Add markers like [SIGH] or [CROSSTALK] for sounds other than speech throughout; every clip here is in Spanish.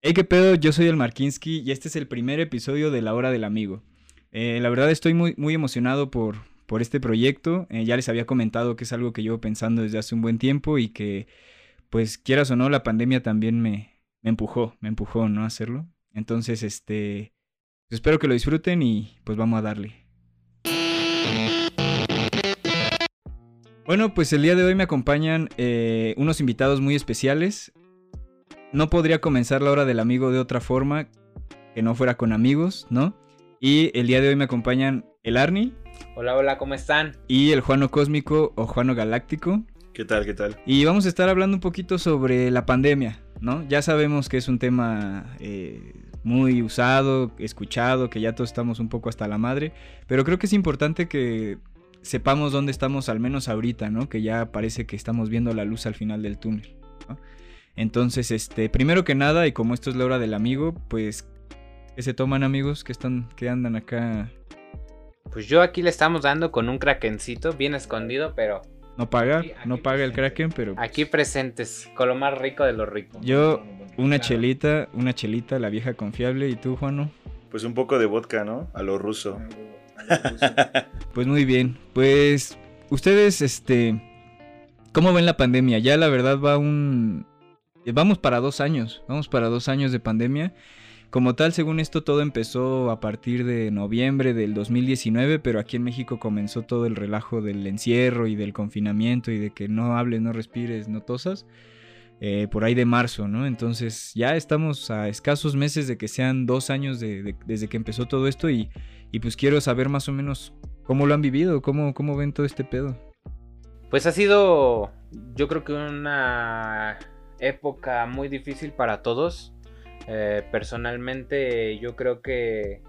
Hey, qué pedo, yo soy el Markinsky y este es el primer episodio de La Hora del Amigo. Eh, la verdad estoy muy, muy emocionado por, por este proyecto. Eh, ya les había comentado que es algo que llevo pensando desde hace un buen tiempo y que, pues quieras o no, la pandemia también me, empujó, me empujó, ¿no? A hacerlo. Entonces, este, pues, espero que lo disfruten y pues vamos a darle. Bueno, pues el día de hoy me acompañan eh, unos invitados muy especiales. No podría comenzar la hora del amigo de otra forma que no fuera con amigos, ¿no? Y el día de hoy me acompañan el Arni. Hola, hola, ¿cómo están? Y el Juano Cósmico o Juano Galáctico. ¿Qué tal, qué tal? Y vamos a estar hablando un poquito sobre la pandemia, ¿no? Ya sabemos que es un tema eh, muy usado, escuchado, que ya todos estamos un poco hasta la madre, pero creo que es importante que sepamos dónde estamos al menos ahorita, ¿no? Que ya parece que estamos viendo la luz al final del túnel. ¿no? Entonces, este, primero que nada, y como esto es la hora del amigo, pues, ¿qué se toman amigos? que están, que andan acá? Pues yo aquí le estamos dando con un krakencito bien escondido, pero... No paga, no paga el kraken, pero... Pues aquí presentes, con lo más rico de lo rico. Yo, una chelita, una chelita, la vieja confiable, ¿y tú, Juano? Pues un poco de vodka, ¿no? A lo ruso. [LAUGHS] pues muy bien, pues ustedes, este, ¿cómo ven la pandemia? Ya la verdad va un... Vamos para dos años, vamos para dos años de pandemia. Como tal, según esto, todo empezó a partir de noviembre del 2019, pero aquí en México comenzó todo el relajo del encierro y del confinamiento y de que no hables, no respires, no tosas, eh, por ahí de marzo, ¿no? Entonces ya estamos a escasos meses de que sean dos años de, de, desde que empezó todo esto y, y, pues quiero saber más o menos cómo lo han vivido, cómo, cómo ven todo este pedo. Pues ha sido, yo creo que una época muy difícil para todos eh, personalmente yo creo que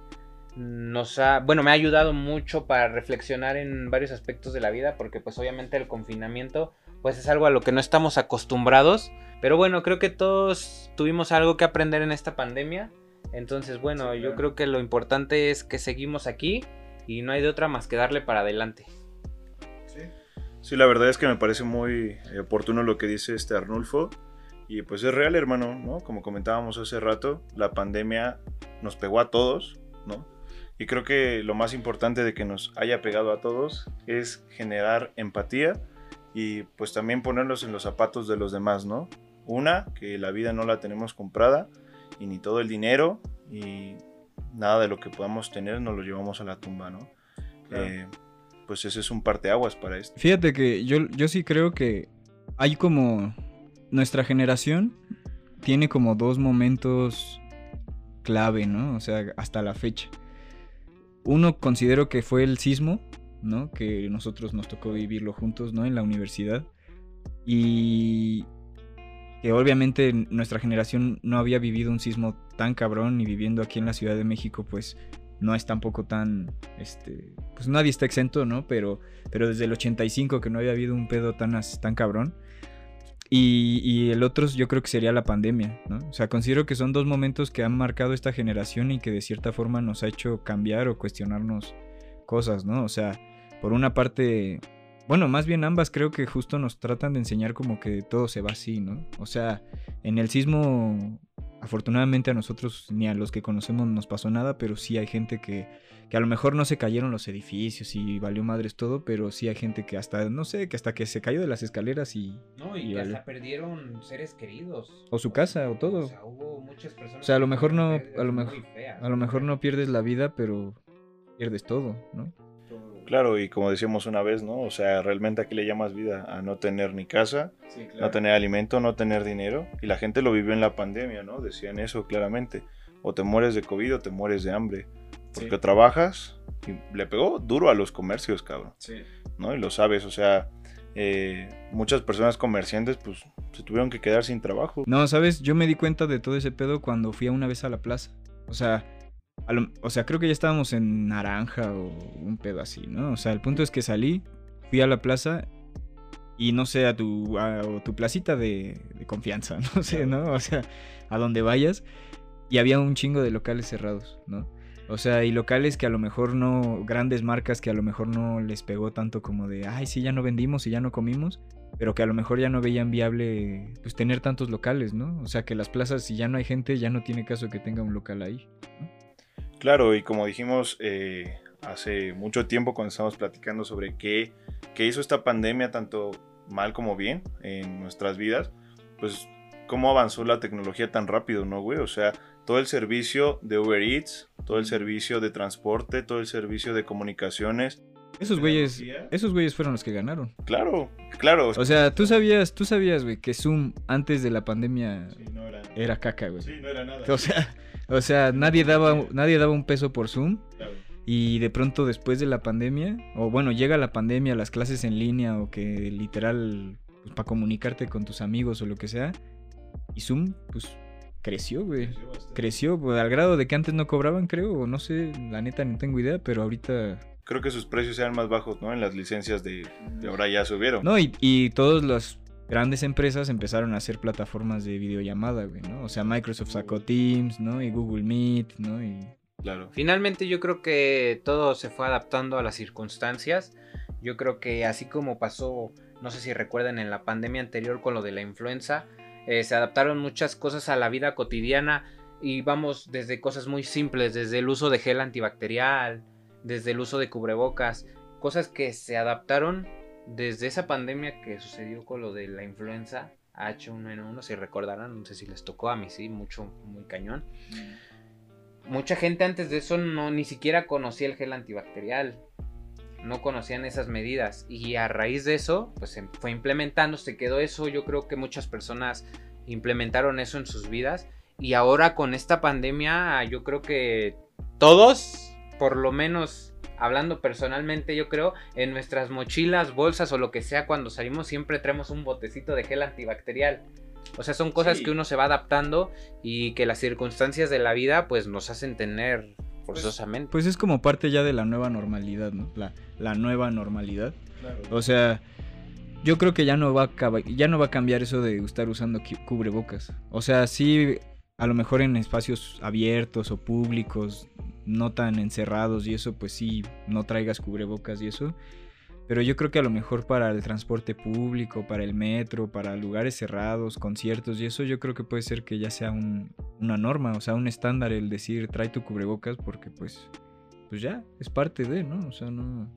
nos ha, bueno, me ha ayudado mucho para reflexionar en varios aspectos de la vida, porque pues obviamente el confinamiento pues es algo a lo que no estamos acostumbrados, pero bueno, creo que todos tuvimos algo que aprender en esta pandemia, entonces bueno, sí, claro. yo creo que lo importante es que seguimos aquí y no hay de otra más que darle para adelante. Sí, sí la verdad es que me parece muy oportuno lo que dice este Arnulfo. Y pues es real, hermano, ¿no? Como comentábamos hace rato, la pandemia nos pegó a todos, ¿no? Y creo que lo más importante de que nos haya pegado a todos es generar empatía y pues también ponernos en los zapatos de los demás, ¿no? Una, que la vida no la tenemos comprada y ni todo el dinero y nada de lo que podamos tener nos lo llevamos a la tumba, ¿no? Claro. Eh, pues ese es un parteaguas para esto. Fíjate que yo, yo sí creo que hay como nuestra generación tiene como dos momentos clave, ¿no? O sea, hasta la fecha. Uno considero que fue el sismo, ¿no? Que nosotros nos tocó vivirlo juntos, ¿no? En la universidad. Y que obviamente nuestra generación no había vivido un sismo tan cabrón y viviendo aquí en la Ciudad de México, pues no es tampoco tan, este, pues nadie está exento, ¿no? Pero, pero desde el 85 que no había habido un pedo tan, tan cabrón. Y, el otro yo creo que sería la pandemia, ¿no? O sea, considero que son dos momentos que han marcado esta generación y que de cierta forma nos ha hecho cambiar o cuestionarnos cosas, ¿no? O sea, por una parte, bueno, más bien ambas creo que justo nos tratan de enseñar como que todo se va así, ¿no? O sea, en el sismo, afortunadamente a nosotros ni a los que conocemos nos pasó nada, pero sí hay gente que, que a lo mejor no se cayeron los edificios y valió madres todo, pero sí hay gente que hasta, no sé, que hasta que se cayó de las escaleras y... No, y, y que hasta perdieron seres queridos. O su casa, o todo. O sea, hubo muchas personas... O sea, a lo mejor no, a lo mejor, feas, a lo mejor no pierdes la vida, pero pierdes todo, ¿no? Claro, y como decíamos una vez, ¿no? O sea, realmente aquí le llamas vida a no tener ni casa, sí, claro. no tener alimento, no tener dinero. Y la gente lo vivió en la pandemia, ¿no? Decían eso claramente. O te mueres de COVID o te mueres de hambre. Porque sí. trabajas y le pegó duro a los comercios, cabrón. Sí. ¿No? Y lo sabes, o sea, eh, muchas personas comerciantes pues se tuvieron que quedar sin trabajo. No, sabes, yo me di cuenta de todo ese pedo cuando fui a una vez a la plaza. O sea, lo, o sea, creo que ya estábamos en naranja o un pedo así, ¿no? O sea, el punto es que salí, fui a la plaza y no sé, a tu, a, tu placita de, de, confianza, [LAUGHS] no sé, ¿no? O sea, a donde vayas y había un chingo de locales cerrados, ¿no? O sea, y locales que a lo mejor no, grandes marcas que a lo mejor no les pegó tanto como de, ay, sí, ya no vendimos y ya no comimos, pero que a lo mejor ya no veían viable pues tener tantos locales, ¿no? O sea, que las plazas, si ya no hay gente, ya no tiene caso que tenga un local ahí. Claro, y como dijimos eh, hace mucho tiempo cuando estábamos platicando sobre qué, qué hizo esta pandemia, tanto mal como bien, en nuestras vidas, pues cómo avanzó la tecnología tan rápido, ¿no, güey? O sea, todo el servicio de Uber Eats, todo el servicio de transporte, todo el servicio de comunicaciones. Esos güeyes, esos güeyes fueron los que ganaron. Claro, claro. O sea, tú sabías, tú sabías, güey, que Zoom antes de la pandemia era... caca, güey. Sí, no era nada. O sea, o sea, nadie daba, nadie daba un peso por Zoom. Claro. Y de pronto después de la pandemia, o bueno, llega la pandemia, las clases en línea, o que literal, pues, para comunicarte con tus amigos o lo que sea, y Zoom, pues creció, güey. Creció, pues, al grado de que antes no cobraban, creo, o no sé, la neta no tengo idea, pero ahorita... Creo que sus precios eran más bajos, ¿no? En las licencias de, ahora ya subieron. No, y, y todas las grandes empresas empezaron a hacer plataformas de videollamada, güey, ¿no? O sea, Microsoft sacó Teams, ¿no? Y Google Meet, ¿no? Y... Claro. Finalmente yo creo que todo se fue adaptando a las circunstancias. Yo creo que así como pasó, no sé si recuerdan en la pandemia anterior con lo de la influenza, eh, se adaptaron muchas cosas a la vida cotidiana y vamos desde cosas muy simples, desde el uso de gel antibacterial, desde el uso de cubrebocas, cosas que se adaptaron desde esa pandemia que sucedió con lo de la influenza H1N1, si recordarán, no sé si les tocó a mí, sí, mucho, muy cañón. Mucha gente antes de eso no ni siquiera conocía el gel antibacterial no conocían esas medidas. Y a raíz de eso pues se fue implementando, se quedó eso, yo creo que muchas personas implementaron eso en sus vidas. Y ahora con esta pandemia yo creo que todos, por lo menos hablando personalmente yo creo, en nuestras mochilas, bolsas o lo que sea cuando salimos siempre traemos un botecito de gel antibacterial. O sea, son cosas que uno se va adaptando y que las circunstancias de la vida pues nos hacen tener pues, forzosamente. Pues, es como parte ya de la nueva normalidad, ¿no? La, la nueva normalidad. O sea, yo creo que ya no, va a, ya no va a cambiar eso de estar usando cubrebocas. O sea, sí, a lo mejor en espacios abiertos o públicos, no tan encerrados y eso, pues sí, no traigas cubrebocas y eso. Pero yo creo que a lo mejor para el transporte público, para el metro, para lugares cerrados, conciertos y eso, yo creo que puede ser que ya sea una norma, o sea, un estándar el decir trae tu cubrebocas porque pues, pues ya, es parte de, ¿no? O sea, no...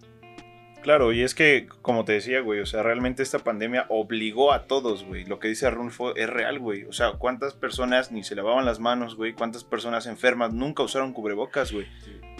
Claro, y es que, como te decía, güey, o sea, realmente esta pandemia obligó a todos, güey. Lo que dice Arnulfo es real, güey. O sea, ¿cuántas personas ni se lavaban las manos, güey? ¿Cuántas personas enfermas nunca usaron cubrebocas, güey?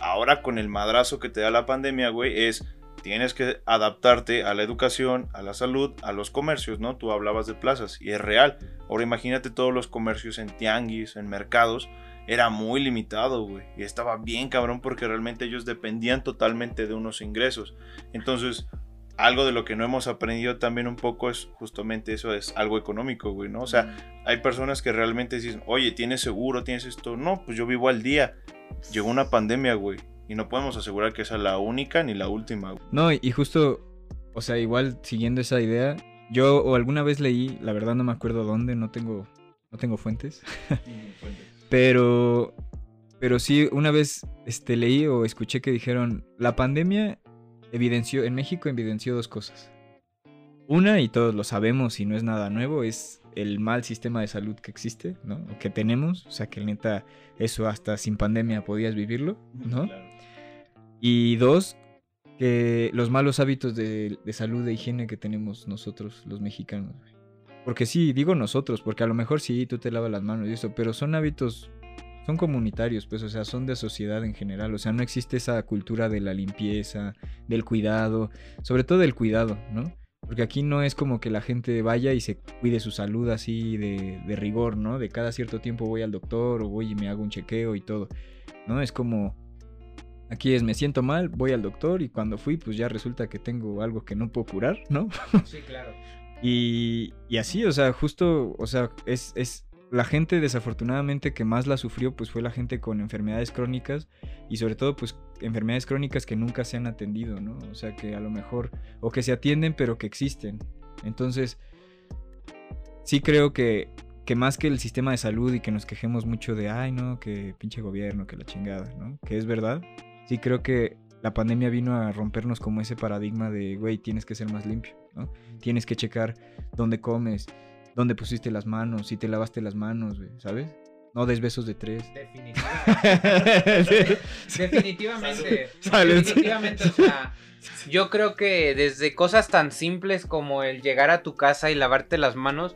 Ahora con el madrazo que te da la pandemia, güey, es tienes que adaptarte a la educación, a la salud, a los comercios, ¿no? Tú hablabas de plazas y es real. Ahora imagínate todos los comercios en tianguis, en mercados. Era muy limitado, güey. Y estaba bien cabrón porque realmente ellos dependían totalmente de unos ingresos. Entonces, algo de lo que no hemos aprendido también un poco es justamente eso, es algo económico, güey, ¿no? O sea, hay personas que realmente dicen, oye, ¿tienes seguro? ¿Tienes esto? No, pues yo vivo al día. Llegó una pandemia, güey y no podemos asegurar que sea la única ni la última. No, y justo, o sea, igual siguiendo esa idea, yo o alguna vez leí, la verdad no me acuerdo dónde, no tengo, no tengo fuentes. Pero, pero sí, una vez este, leí o escuché que dijeron, la pandemia evidenció, en México evidenció dos cosas. Una, y todos lo sabemos y no es nada nuevo, es el mal sistema de salud que existe, ¿no? O que tenemos, o sea que neta, eso hasta sin pandemia podías vivirlo, ¿no? Y dos, que los malos hábitos de, salud e higiene que tenemos nosotros, los mexicanos. Porque sí, digo nosotros, porque a lo mejor sí, tú te lavas las manos y eso, pero son hábitos, son comunitarios, pues, o sea, son de sociedad en general, o sea, no existe esa cultura de la limpieza, del cuidado, sobre todo del cuidado, ¿no? Porque aquí no es como que la gente vaya y se cuide su salud así de, de, rigor, ¿no? De cada cierto tiempo voy al doctor o voy y me hago un chequeo y todo, ¿no? Es como, aquí es me siento mal, voy al doctor y cuando fui pues ya resulta que tengo algo que no puedo curar, ¿no? Sí, claro. Y, así, o sea, justo, o sea, es, es, la gente desafortunadamente que más la sufrió pues fue la gente con enfermedades crónicas y sobre todo pues enfermedades crónicas que nunca se han atendido, ¿no? O sea que a lo mejor o que se atienden pero que existen. Entonces sí creo que, que más que el sistema de salud y que nos quejemos mucho de, ay no, que pinche gobierno, que la chingada, ¿no? Que es verdad. Sí creo que la pandemia vino a rompernos como ese paradigma de, güey, tienes que ser más limpio, ¿no? Tienes que checar dónde comes, dónde pusiste las manos, si te lavaste las manos, güey, ¿sabes? No des besos de tres. Definitivamente. [LAUGHS] definitivamente. definitivamente, o sea, yo creo que desde cosas tan simples como el llegar a tu casa y lavarte las manos,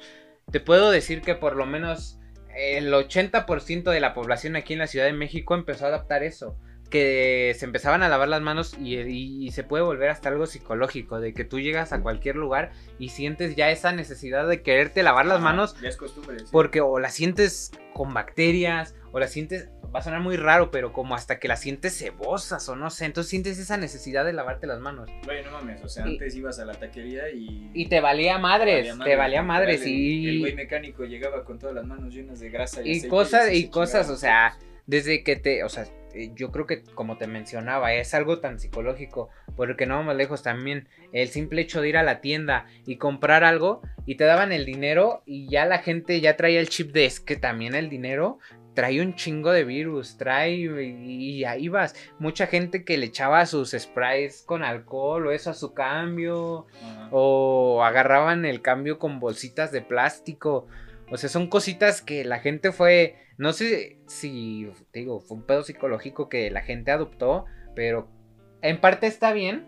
te puedo decir que por lo menos el 80% de la población aquí en la Ciudad de México empezó a adaptar eso que se empezaban a lavar las manos y, se puede volver hasta algo psicológico, de que tú llegas a cualquier lugar y sientes ya esa necesidad de quererte lavar las manos. Ya es costumbre. Porque o la sientes con bacterias, o la sientes, va a sonar muy raro, pero como hasta que la sientes cebosas o no sé, entonces sientes esa necesidad de lavarte las manos. Güey, no mames, o sea, antes ibas a la taquería y... Y te valía madres, te valía madres, y... El güey mecánico llegaba con todas las manos llenas de grasa y, y cosas, y cosas, o sea, desde que te, o sea, yo creo que como te mencionaba, es algo tan psicológico, porque no vamos lejos también, el simple hecho de ir a la tienda y comprar algo y te daban el dinero y ya la gente ya traía el chip de es que también el dinero trae un chingo de virus, trae y, ahí vas. Mucha gente que le echaba sus sprays con alcohol o eso a su cambio, o agarraban el cambio con bolsitas de plástico. O sea, son cositas que la gente fue, no sé si, digo, fue un pedo psicológico que la gente adoptó, pero en parte está bien.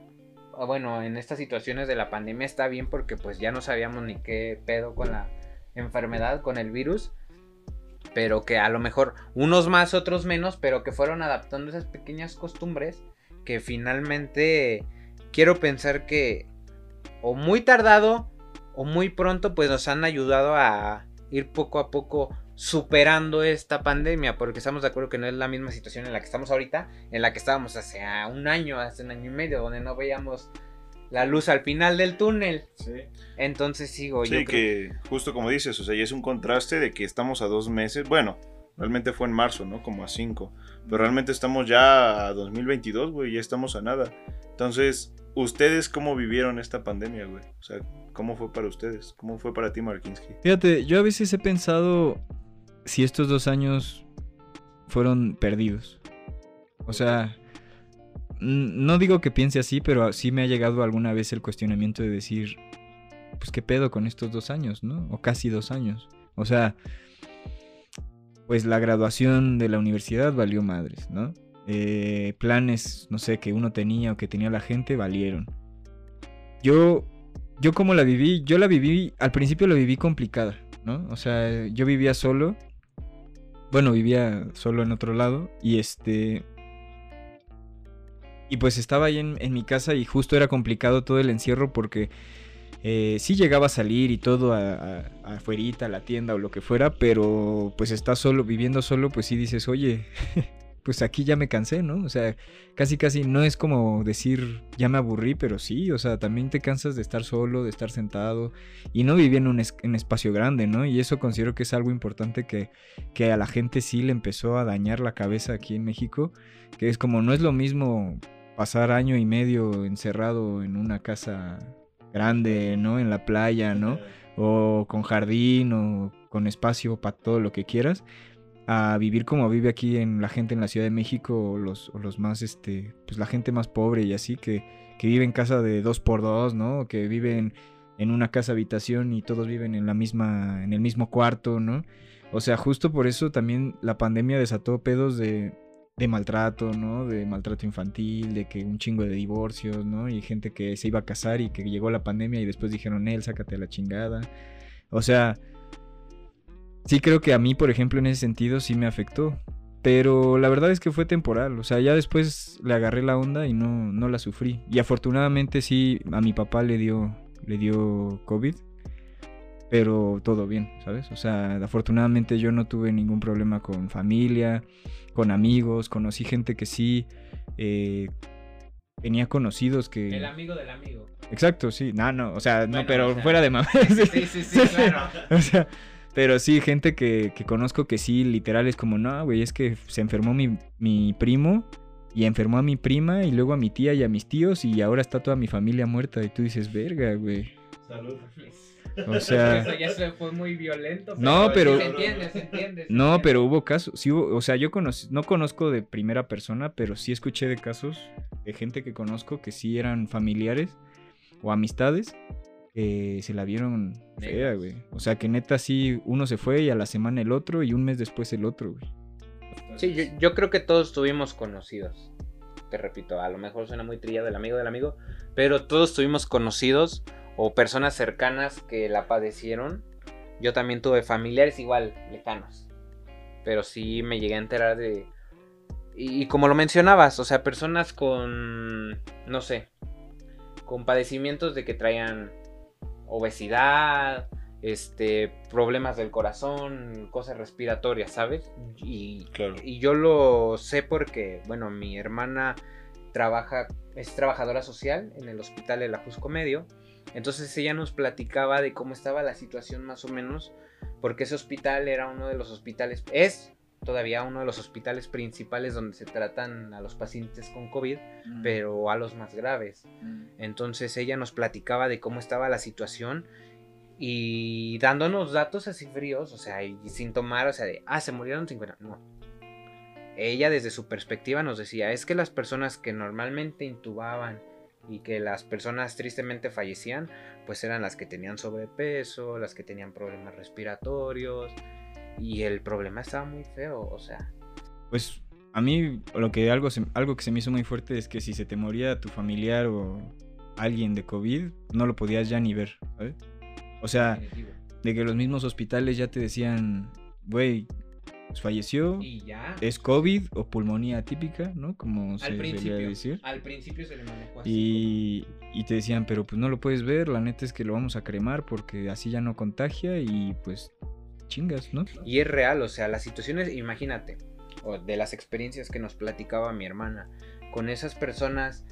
Bueno, en estas situaciones de la pandemia está bien porque pues ya no sabíamos ni qué pedo con la enfermedad, con el virus. Pero que a lo mejor unos más, otros menos, pero que fueron adaptando esas pequeñas costumbres que finalmente quiero pensar que o muy tardado o muy pronto pues nos han ayudado a, ir poco a poco superando esta pandemia, porque estamos de acuerdo que no es la misma situación en la que estamos ahorita, en la que estábamos hace un año, hace un año y medio, donde no veíamos la luz al final del túnel. Sí. Entonces sigo. Sí, que justo como dices, o sea, ya es un contraste de que estamos a dos meses, bueno, realmente fue en marzo, ¿no? Como a cinco, pero realmente estamos ya a 2022, güey, ya estamos a nada. Entonces, ¿ustedes cómo vivieron esta pandemia, güey? O sea, ¿Cómo fue para ustedes? ¿Cómo fue para ti, Markinsky? Fíjate, yo a veces he pensado si estos dos años fueron perdidos. O sea, no digo que piense así, pero sí me ha llegado alguna vez el cuestionamiento de decir, pues qué pedo con estos dos años, ¿no? O casi dos años. O sea, pues la graduación de la universidad valió madres, ¿no? Eh, planes, no sé, que uno tenía o que tenía la gente, valieron. Yo yo como la viví, yo la viví, al principio la viví complicada, ¿no? O sea, yo vivía solo. Bueno, vivía solo en otro lado. Y este... Y pues estaba ahí en, mi casa y justo era complicado todo el encierro porque eh, sí llegaba a salir y todo a, afuerita, a la tienda o lo que fuera, pero pues estás solo, viviendo solo, pues sí dices, oye, pues aquí ya me cansé, ¿no? O sea, casi casi no es como decir ya me aburrí, pero sí, o sea, también te cansas de estar solo, de estar sentado y no vivir en un espacio grande, ¿no? Y eso considero que es algo importante que, que a la gente sí le empezó a dañar la cabeza aquí en México, que es como no es lo mismo pasar año y medio encerrado en una casa grande, ¿no? En la playa, ¿no? O con jardín o con espacio para todo lo que quieras a vivir como vive aquí en la gente en la Ciudad de México o los, los más, este, pues la gente más pobre y así, que, que vive en casa de dos por dos, ¿no? Que viven en una casa habitación y todos viven en la misma, en el mismo cuarto, ¿no? O sea, justo por eso también la pandemia desató pedos de, de maltrato, ¿no? De maltrato infantil, de que un chingo de divorcios, ¿no? Y gente que se iba a casar y que llegó la pandemia y después dijeron, él, sácate la chingada. O sea, sí creo que a mí, por ejemplo, en ese sentido sí me afectó. Pero la verdad es que fue temporal. O sea, ya después le agarré la onda y no, no la sufrí. Y afortunadamente sí, a mi papá le dio, le dio COVID. Pero todo bien, ¿sabes? O sea, afortunadamente yo no tuve ningún problema con familia, con amigos. Conocí gente que sí eh, tenía conocidos que... El amigo del amigo. Exacto, sí. No, no, o sea, no, pero fuera de mamá. Sí, sí, [LAUGHS] sí, claro. [LAUGHS] o sea, pero sí, gente que, conozco que sí, literal es como, no, güey, es que se enfermó mi, primo y enfermó a mi prima y luego a mi tía y a mis tíos y ahora está toda mi familia muerta y tú dices, verga, güey. Salud. O sea. Eso ya se fue muy violento. No, pero- sí Se entiende, se entiende. se No, entiende. pero hubo casos, sí hubo- o sea, yo conocí, no conozco de primera persona, pero sí escuché de casos de gente que conozco que sí eran familiares o amistades que se la vieron fea, güey. O sea, que neta sí, uno se fue y a la semana el otro y un mes después el otro, güey. Sí, yo, yo creo que todos tuvimos conocidos. Te repito, a lo mejor suena muy trillado el amigo del amigo, pero todos tuvimos conocidos o personas cercanas que la padecieron. Yo también tuve familiares igual, lejanos. Pero sí me llegué a enterar de... Y, y como lo mencionabas, o sea, personas con, no sé, con padecimientos de que traían obesidad, este, problemas del corazón, cosas respiratorias, ¿sabes? Y, Claro. y yo lo sé porque, bueno, mi hermana trabaja, es trabajadora social en el hospital de la Jusco Medio. Entonces ella nos platicaba de cómo estaba la situación más o menos, porque ese hospital era uno de los hospitales, es todavía uno de los hospitales principales donde se tratan a los pacientes con COVID, pero a los más graves. Entonces ella nos platicaba de cómo estaba la situación y dándonos datos así fríos, o sea, y sin tomar, o sea, de, ah, se murieron 50. No. Ella desde su perspectiva nos decía, es que las personas que normalmente intubaban y que las personas tristemente fallecían, pues eran las que tenían sobrepeso, las que tenían problemas respiratorios y el problema estaba muy feo, o sea, Pues a mí lo que algo, se- algo que se me hizo muy fuerte es que si se te moría tu familiar o alguien de COVID, no lo podías ya ni ver, ¿sabes? O sea, definitivo. de que los mismos hospitales ya te decían, güey, pues falleció, Y ya. es COVID o pulmonía típica, ¿no? Como se al solía principio, decir. al principio se le manejó así. Y, y te decían, pero pues no lo puedes ver, la neta es que lo vamos a cremar porque así ya no contagia y pues chingas, ¿no? Y es real, o sea, las situaciones, imagínate, o de las experiencias que nos platicaba mi hermana, con esas personas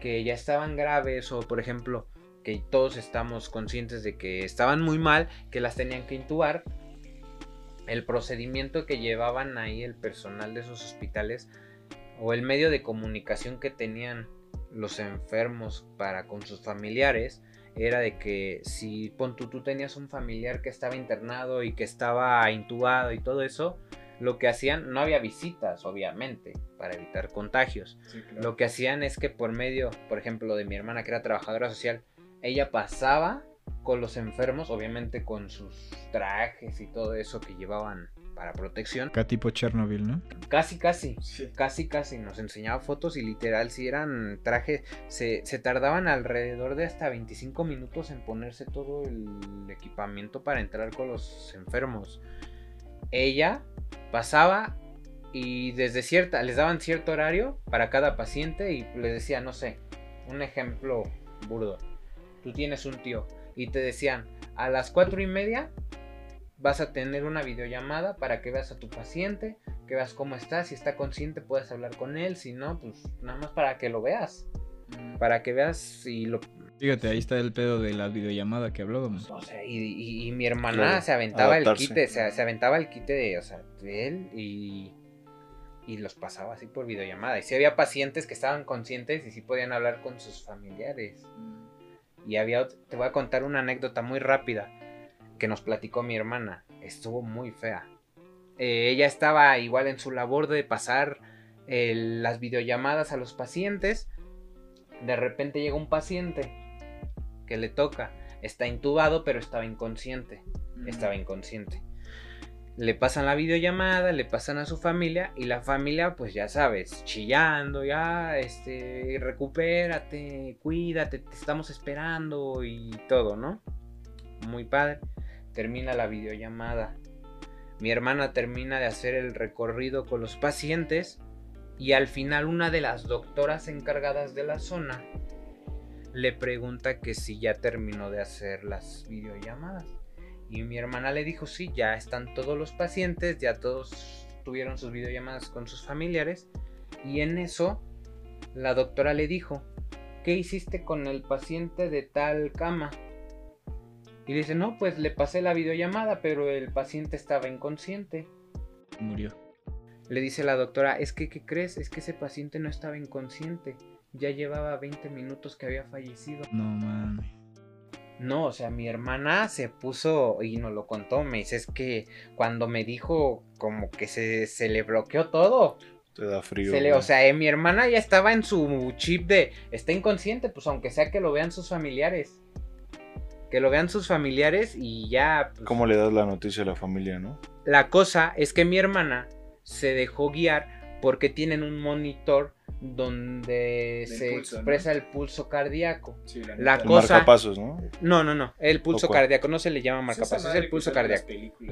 que ya estaban graves o por ejemplo que todos estamos conscientes de que estaban muy mal, que las tenían que intubar, el procedimiento que llevaban ahí el personal de esos hospitales o el medio de comunicación que tenían los enfermos para con sus familiares era de que si pon tú, tú tenías un familiar que estaba internado y que estaba intubado y todo eso, lo que hacían, no había visitas, obviamente, para evitar contagios. Lo que hacían es que por medio, por ejemplo, de mi hermana que era trabajadora social, ella pasaba con los enfermos, obviamente con sus trajes y todo eso que llevaban para protección. Acá tipo Chernobyl, ¿no? Casi, casi. Sí. Casi, casi nos enseñaba fotos y literal, si eran trajes, se, se tardaban alrededor de hasta 25 minutos en ponerse todo el equipamiento para entrar con los enfermos. Ella pasaba y desde cierta, les daban cierto horario para cada paciente y les decía, no sé, un ejemplo burdo. Tú tienes un tío y te decían, a las cuatro y media vas a tener una videollamada para que veas a tu paciente, que veas cómo está, si está consciente puedes hablar con él, si no, pues nada más para que lo veas, para que veas si lo... Fíjate, ahí está el pedo de la videollamada que hablábamos. O sea, y, y- y mi hermana Claro, se aventaba el quite, se, se aventaba el quite de, o sea, de él y, y los pasaba así por videollamada. Y sí había pacientes que estaban conscientes y sí podían hablar con sus familiares. Y había, te voy a contar una anécdota muy rápida que nos platicó mi hermana. Estuvo muy fea. Eh, ella estaba igual en su labor de pasar eh, las videollamadas a los pacientes. De repente llega un paciente que le toca. Está intubado, pero estaba inconsciente. Estaba inconsciente. Le pasan la videollamada, le pasan a su familia y la familia, pues ya sabes, chillando, ya, este, recupérate, cuídate, te estamos esperando y todo, ¿no? Muy padre. Termina la videollamada. Mi hermana termina de hacer el recorrido con los pacientes y al final una de las doctoras encargadas de la zona le pregunta que si ya terminó de hacer las videollamadas. Y mi hermana le dijo, sí, ya están todos los pacientes, ya todos tuvieron sus videollamadas con sus familiares. Y en eso, la doctora le dijo, ¿qué hiciste con el paciente de tal cama? Y dice, no, pues le pasé la videollamada, pero el paciente estaba inconsciente. Murió. Le dice la doctora, es que, ¿qué crees? Es que ese paciente no estaba inconsciente. Ya llevaba 20 minutos que había fallecido. No mames. No, o sea, mi hermana se puso y nos lo contó. Me dice, es que cuando me dijo como que se, se le bloqueó todo. Te da frío. Se le, o sea, eh, mi hermana ya estaba en su chip de está inconsciente, pues aunque sea que lo vean sus familiares. Que lo vean sus familiares y ya. pues, ¿Cómo le das la noticia a la familia, no? La cosa es que mi hermana se dejó guiar porque tienen un monitor donde Del se pulso, ¿no? expresa el pulso cardíaco. Sí, la, La cosa- marcapasos, ¿no? No, no, no, el pulso cardíaco no se le llama marcapasos, es el pulso cardíaco.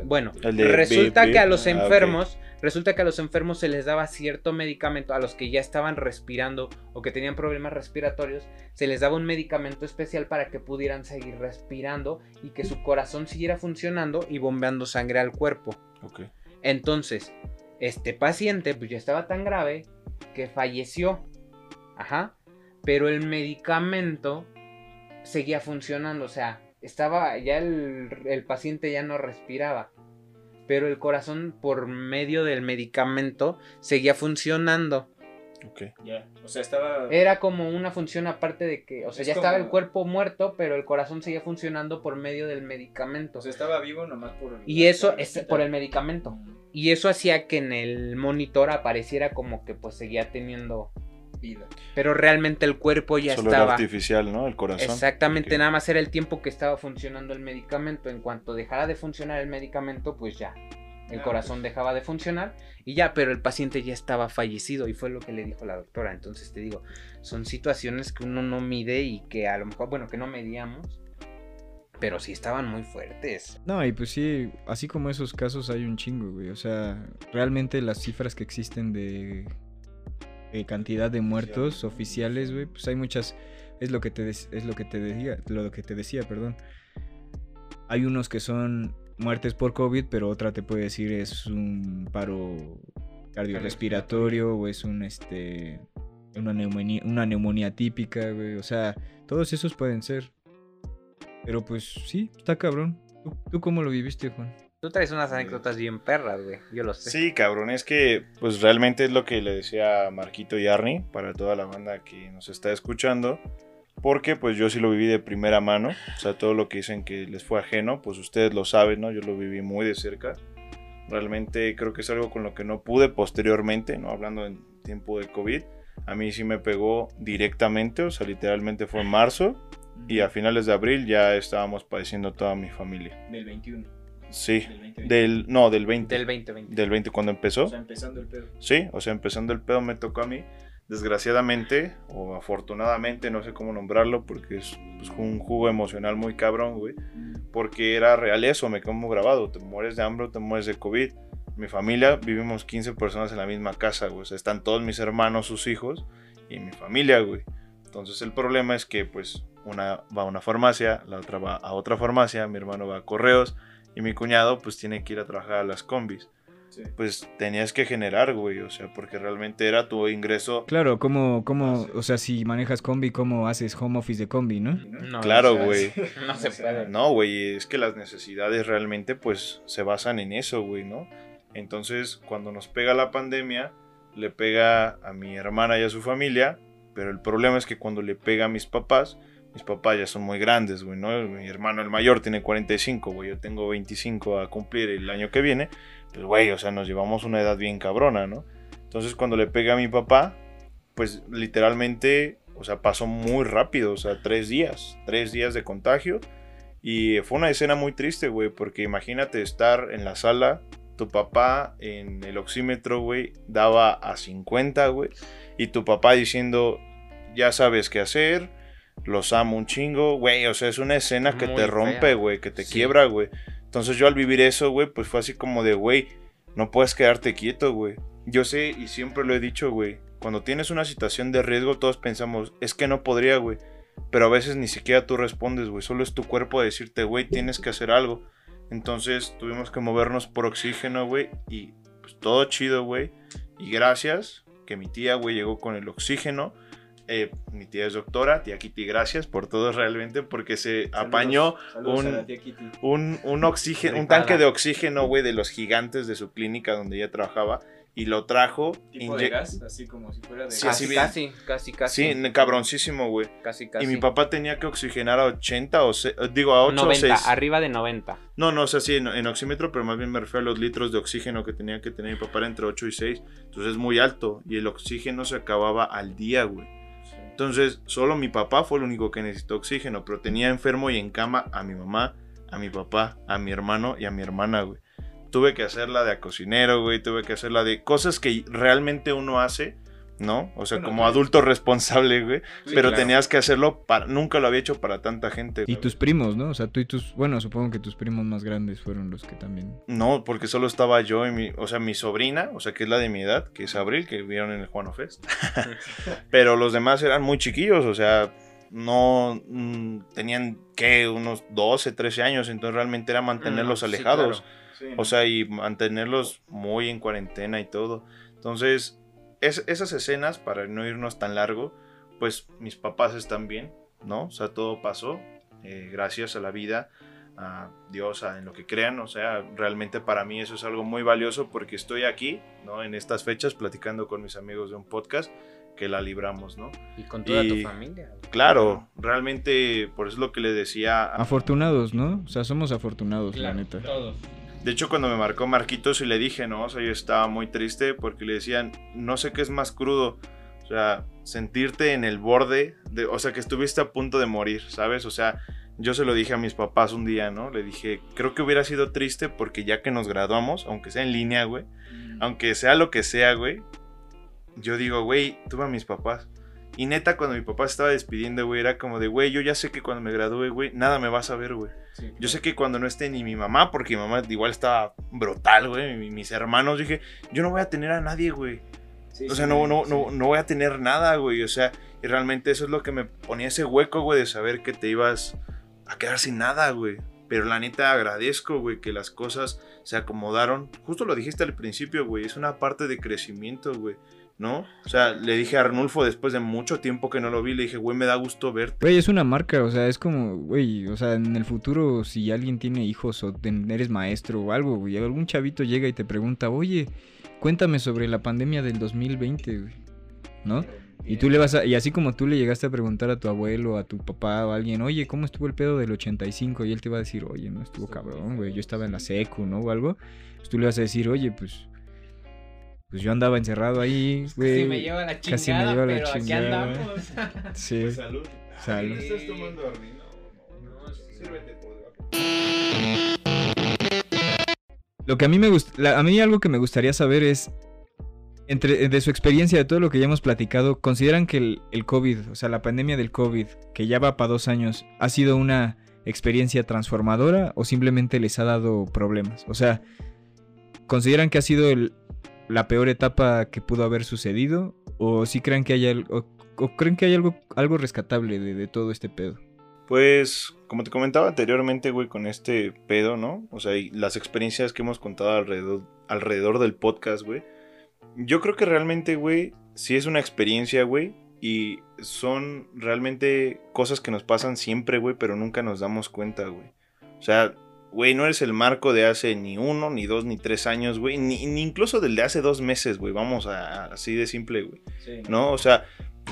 Bueno, resulta que a los Ah, enfermos, resulta que a los enfermos se les daba cierto medicamento, a los que ya estaban respirando o que tenían problemas respiratorios, se les daba un medicamento especial para que pudieran seguir respirando y que su corazón siguiera funcionando y bombeando sangre al cuerpo. Ok. Entonces, este paciente pues ya estaba tan grave que falleció. Ajá. Pero el medicamento seguía funcionando, o sea, estaba ya el, el paciente ya no respiraba. Pero el corazón por medio del medicamento seguía funcionando. Ok. Ya, o sea, estaba... Era como una función aparte de que, o sea, Es ya estaba el cuerpo muerto, pero el corazón seguía funcionando por medio del medicamento. O sea, estaba vivo nomás por... Y eso es por el medicamento. Y eso hacía que en el monitor apareciera como que pues seguía teniendo. Vida. Pero realmente el cuerpo ya Solo era estaba. artificial, ¿no? El corazón. Exactamente, nada más era el tiempo que estaba funcionando el medicamento. En cuanto dejara de funcionar el medicamento, pues ya. El corazón dejaba de funcionar y ya, pero el paciente ya estaba fallecido y fue lo que le dijo la doctora. Entonces te digo, son situaciones que uno no mide y que a lo mejor, bueno, que no medíamos, pero sí estaban muy fuertes. No, y pues sí, así como esos casos hay un chingo, güey. O sea, realmente las cifras que existen de, de cantidad de muertos oficiales, güey, pues hay muchas. Es lo que te des- es lo que te decía, lo que te decía, perdón. Hay unos que son muertes por COVID, pero otra te puede decir es un paro cardiorrespiratorio o es un este una neumonía, una neumonía típica, güey. O sea, todos esos pueden ser. Pero pues sí, está cabrón. ¿Tú, tú cómo lo viviste, Juan? Tú traes unas anécdotas bien perras, güey. Yo lo sé. Sí, cabrón, es que pues realmente es lo que le decía Marquito y Arnie para toda la banda que nos está escuchando, porque pues yo sí lo viví de primera mano, o sea, todo lo que dicen que les fue ajeno, pues ustedes lo saben, ¿no? Yo lo viví muy de cerca. Realmente creo que es algo con lo que no pude posteriormente, ¿no? Hablando en tiempo de COVID, a mí sí me pegó directamente, o sea, literalmente fue en marzo y a finales de abril ya estábamos padeciendo toda mi familia. Del 21. Sí, Del 20. del no, del 20. Del 2020. Del 20 cuando empezó. O sea, empezando el pedo. Sí, o sea, empezando el pedo me tocó a mí. Desgraciadamente, o afortunadamente, no sé cómo nombrarlo, porque es pues, un jugo emocional muy cabrón, güey. Porque era real eso, me muy grabado. Te mueres de hambre te mueres de COVID. Mi familia, vivimos 15 personas en la misma casa, güey. O sea, están todos mis hermanos, sus hijos y mi familia, güey. Entonces el problema es que, pues, una va a una farmacia, la otra va a otra farmacia, mi hermano va a correos y mi cuñado, pues, tiene que ir a trabajar a las combis Sí. pues tenías que generar, güey, o sea, porque realmente era tu ingreso. Claro, ¿cómo, cómo, Ah, sí. o sea, si manejas combi, ¿cómo haces home office de combi, no? No, Claro, güey. [LAUGHS] No se puede. No, güey, es que las necesidades realmente pues se basan en eso, güey, ¿no? Entonces, cuando nos pega la pandemia, le pega a mi hermana y a su familia, pero el problema es que cuando le pega a mis papás, mis papás ya son muy grandes, güey, ¿no? Mi hermano el mayor tiene 45, güey, yo tengo 25 a cumplir el año que viene, pues, güey, o sea, nos llevamos una edad bien cabrona, ¿no? Entonces, cuando le pega a mi papá, pues literalmente, o sea, pasó muy rápido, o sea, tres días, tres días de contagio. Y fue una escena muy triste, güey, porque imagínate estar en la sala, tu papá en el oxímetro, güey, daba a 50, güey, y tu papá diciendo, ya sabes qué hacer, los amo un chingo, güey, o sea, es una escena que Muy te rompe, güey, que te Sí. quiebra, güey. Entonces yo al vivir eso, güey, pues fue así como de, güey, no puedes quedarte quieto, güey. Yo sé y siempre lo he dicho, güey, cuando tienes una situación de riesgo todos pensamos, es que no podría, güey. Pero a veces ni siquiera tú respondes, güey. Solo es tu cuerpo a decirte, güey, tienes que hacer algo. Entonces tuvimos que movernos por oxígeno, güey. Y pues todo chido, güey. Y gracias que mi tía, güey, llegó con el oxígeno. Eh, mi tía es doctora, tía Kitty, gracias por todo realmente, porque se apañó Saludos un- un, un oxígeno, un tanque de oxígeno, güey, de los gigantes de su clínica donde ella trabajaba. y lo trajo. ¿Tipo de gas? Así como si fuera de Sí, casi, bien. casi, casi, casi. Sí, cabroncísimo, güey. Casi, casi. Y mi papá tenía que oxigenar a 80 o se- digo a 8 o 90, 6. arriba de 90. No, no, o sea, sí, en, en oxímetro, pero más bien me refiero a los litros de oxígeno que tenía que tener mi papá entre 8 y 6. Entonces es muy alto y el oxígeno se acababa al día, güey. Entonces, solo mi papá fue el único que necesitó oxígeno, pero tenía enfermo y en cama a mi mamá, a mi papá, a mi hermano y a mi hermana, güey. Tuve que hacerla de cocinero, güey, tuve que hacerla de cosas que realmente uno hace, ¿no? O sea, Bueno, como sí. adulto responsable, güey. Sí, pero claro. tenías que hacerlo para... Nunca lo había hecho para tanta gente. Y tus primos, ¿no? O sea, tú y tus... Bueno, supongo que tus primos más grandes fueron los que también... No, porque solo estaba yo y mi, o sea, mi sobrina, o sea, que es la de mi edad, que es Abril, que vieron en el Juano Fest. [LAUGHS] Pero los demás eran muy chiquillos, o sea, no mm, tenían, ¿qué? Unos 12, 13 años, entonces realmente era mantenerlos Mm, sí, alejados. O sea, y mantenerlos muy en cuarentena y todo. Entonces, es- esas escenas, para no irnos tan largo, pues mis papás están bien, ¿no? O sea, todo pasó eh, gracias a la vida, a Dios, a en lo que crean. O sea, realmente para mí eso es algo muy valioso porque estoy aquí, ¿no? En estas fechas platicando con mis amigos de un podcast que la libramos, ¿no? Y con toda tu familia. Claro, realmente, por eso es lo que le decía a, Afortunados, ¿no? O sea, somos afortunados, la Claro, neta. Todos. De hecho, cuando me marcó Marquitos y le dije, ¿no? O sea, yo estaba muy triste porque le decían, no sé qué es más crudo. O sea, sentirte en el borde, de, o sea, que estuviste a punto de morir, ¿sabes? O sea, yo se lo dije a mis papás un día, ¿no? Le dije, creo que hubiera sido triste porque ya que nos graduamos, aunque sea en línea, güey, aunque sea lo que sea, güey, yo digo, güey, tuve a mis papás. Y neta, cuando mi papá se estaba despidiendo, güey, era como de, güey, yo ya sé que cuando me gradúe, güey, nada me vas a ver, güey. Yo sé que cuando no esté ni mi mamá, porque mi mamá igual estaba brutal, güey, mis hermanos, dije, yo no voy a tener a nadie, güey. O sea, no, no, no, no voy a tener nada, güey. O sea, y realmente eso es lo que me ponía ese hueco, güey, de saber que te ibas a quedar sin nada, güey. Pero la neta agradezco, güey, que las cosas se acomodaron. Justo lo dijiste al principio, güey, es una parte de crecimiento, güey. ¿No? O sea, le dije a Arnulfo después de mucho tiempo que no lo vi, le dije, güey, me da gusto verte. Güey, es una marca, o sea, es como, güey, o sea, en el futuro, si alguien tiene hijos o eres maestro o algo, güey, algún chavito llega y te pregunta, oye, cuéntame sobre la pandemia del 2020, güey, ¿no? Y tú le vas a, y así como tú le llegaste a preguntar a tu abuelo, a tu papá o a alguien, oye, ¿cómo estuvo el pedo del 85? Y él te va a decir, oye, no estuvo cabrón, güey, yo estaba en la secu, ¿no? O algo. Pues tú le vas a decir, oye, pues, pues yo andaba encerrado ahí, güey. Casi me lleva la chingada, casi me lleva la pero aquí chingada. andamos. [LAUGHS] Sí, Pues salud. Salud. ¿Estás tomando Armino? No, sírvete por Lo que a mí me gusta, a mí algo que me gustaría saber es, entre, de su experiencia, de todo lo que ya hemos platicado, ¿consideran que el, el COVID, o sea, la pandemia del COVID, que ya va para dos años, ha sido una experiencia transformadora o simplemente les ha dado problemas? O sea, ¿consideran que ha sido el- la peor etapa que pudo haber sucedido? ¿O sí creen que hay, al- o, creen que hay algo, algo rescatable de, todo este pedo? Pues, como te comentaba anteriormente, güey, con este pedo, ¿no? O sea, las experiencias que hemos contado alrededor, alrededor del podcast, güey. Yo creo que realmente, güey, sí es una experiencia, güey. Y son realmente cosas que nos pasan siempre, güey, pero nunca nos damos cuenta, güey. O sea, güey, no eres el marco de hace ni uno, ni dos, ni tres años, güey. Ni, ni incluso del de hace dos meses, güey. Vamos a, así de simple, güey. ¿no? O sea,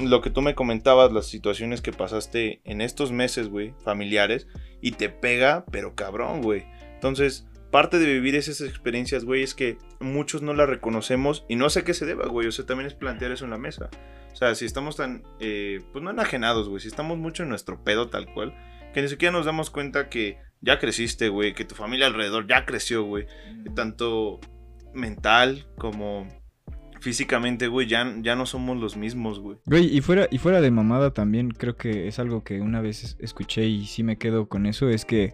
lo que tú me comentabas, las situaciones que pasaste en estos meses, güey, familiares, y te pega, pero cabrón, güey. Entonces, parte de vivir esas experiencias, güey, es que muchos no las reconocemos y no sé qué se deba, güey. O sea, también es plantear eso en la mesa. O sea, si estamos tan, eh, pues no enajenados, güey, si estamos mucho en nuestro pedo tal cual, que ni siquiera nos damos cuenta que ya creciste, güey, que tu familia alrededor ya creció, güey, tanto mental como físicamente, güey, ya, ya no somos los mismos, güey. Güey, y fuera, y fuera de mamada también, creo que es algo que una vez es- escuché y sí me quedo con eso, es que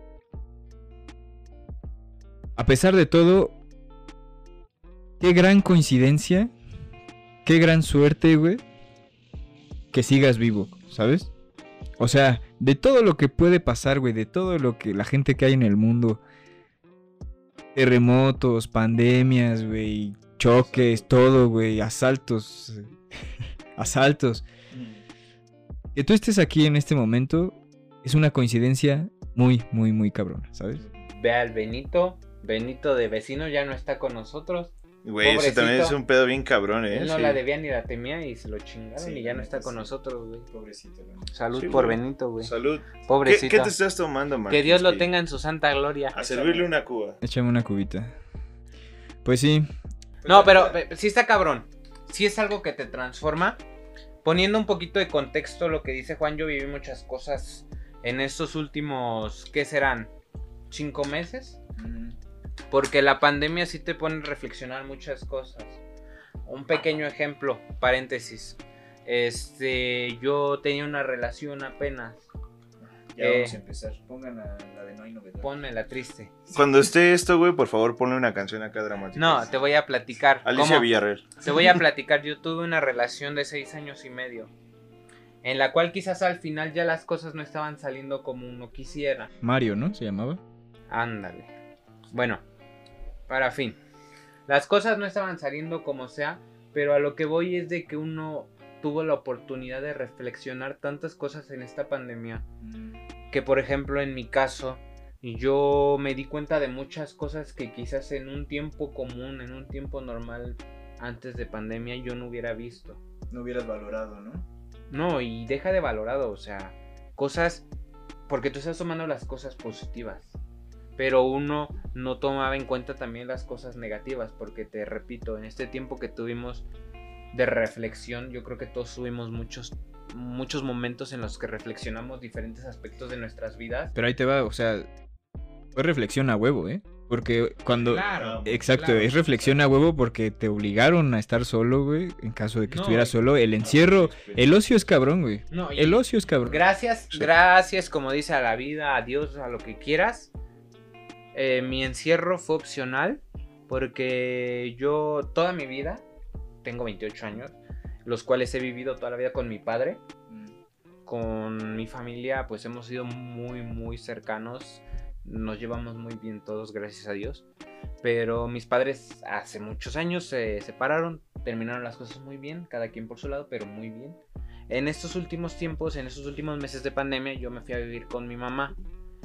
a pesar de todo, qué gran coincidencia, qué gran suerte, güey, que sigas vivo, ¿sabes? O sea, de todo lo que puede pasar, güey, de todo lo que la gente que hay en el mundo, terremotos, pandemias, güey, choques, todo, güey, asaltos, [LAUGHS] asaltos. Que tú estés aquí en este momento es una coincidencia muy, muy, muy cabrona, ¿sabes? Ve al Benito. Benito de vecino ya no está con nosotros. Güey, ese también es un pedo bien cabrón, ¿eh? Él no la debía ni la temía y se lo chingaron y ya no está con nosotros, güey. Pobrecito, Salud por Benito, güey. Salud. Pobrecito. ¿Qué, te estás tomando, man? Que Dios lo tenga en su santa gloria. A servirle una cuba. Échame una cubita. Pues sí. No, pero sí está cabrón. Sí es algo que te transforma. Poniendo un poquito de contexto lo que dice Juan, yo viví muchas cosas en estos últimos, ¿qué serán? ¿Cinco meses? Porque la pandemia sí te pone a reflexionar muchas cosas. Un pequeño ejemplo, paréntesis. Este, yo tenía una relación apenas. Ya vamos a eh, empezar. Pongan la, de No hay novedad. Ponme la triste. Cuando esté esto, güey, por favor, ponle una canción acá dramática. No, te voy a platicar. Alicia Villarreal. Te voy a platicar. Yo tuve una relación de seis años y medio. En la cual quizás al final ya las cosas no estaban saliendo como uno quisiera. Mario, ¿no? Se llamaba. Ándale. Bueno, para fin. Las cosas no estaban saliendo como sea, pero a lo que voy es de que uno tuvo la oportunidad de reflexionar tantas cosas en esta pandemia. Que por ejemplo en mi caso, yo me di cuenta de muchas cosas que quizás en un tiempo común, en un tiempo normal, antes de pandemia, yo no hubiera visto. No hubieras valorado, ¿no? No, y deja de valorado, o sea, cosas, porque tú estás tomando las cosas positivas pero uno no tomaba en cuenta también las cosas negativas, porque te repito, en este tiempo que tuvimos de reflexión, yo creo que todos tuvimos muchos muchos momentos en los que reflexionamos diferentes aspectos de nuestras vidas. Pero ahí te va, o sea, fue reflexión a huevo, ¿eh? Porque cuando... Claro, Exacto, es reflexión a huevo porque te obligaron a estar solo, güey. En caso de que estuvieras solo, el encierro, el ocio es cabrón, güey. No, el ocio es cabrón. Gracias, gracias, como dice a la vida, a Dios, a lo que quieras. Eh, mi encierro fue opcional porque yo toda mi vida, tengo 28 años, los cuales he vivido toda la vida con mi padre. Con mi familia pues hemos sido muy muy cercanos, nos llevamos muy bien todos, gracias a Dios. Pero mis padres hace muchos años se separaron, terminaron las cosas muy bien, cada quien por su lado, pero muy bien. En estos últimos tiempos, en estos últimos meses de pandemia, yo me fui a vivir con mi mamá.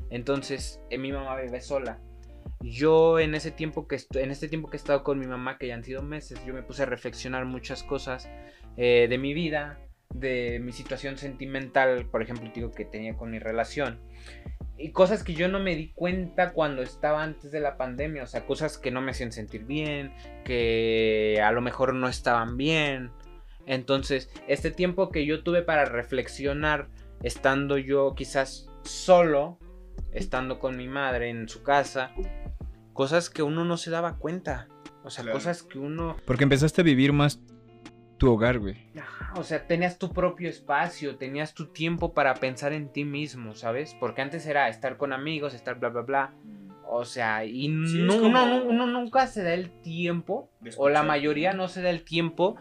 Entonces, eh, mi mamá vive sola. Yo en ese tiempo que en este tiempo que he estado con mi mamá, que ya han sido meses, yo me puse a reflexionar muchas cosas eh, de mi vida, de mi situación sentimental, por ejemplo, digo que tenía con mi relación. Y cosas que yo no me di cuenta cuando estaba antes de la pandemia, o sea, cosas que no me hacían sentir bien, que a lo mejor no estaban bien. Entonces, este tiempo que yo tuve para reflexionar, estando yo quizás solo, estando con mi madre en su casa, cosas que uno no se daba cuenta. O sea, cosas que uno... Porque empezaste a vivir más tu hogar, güey. o sea, tenías tu propio espacio, tenías tu tiempo para pensar en ti mismo, ¿sabes? Porque antes era estar con amigos, estar bla, bla, bla. O sea, y uno, nunca se da el tiempo, o la mayoría no se da el tiempo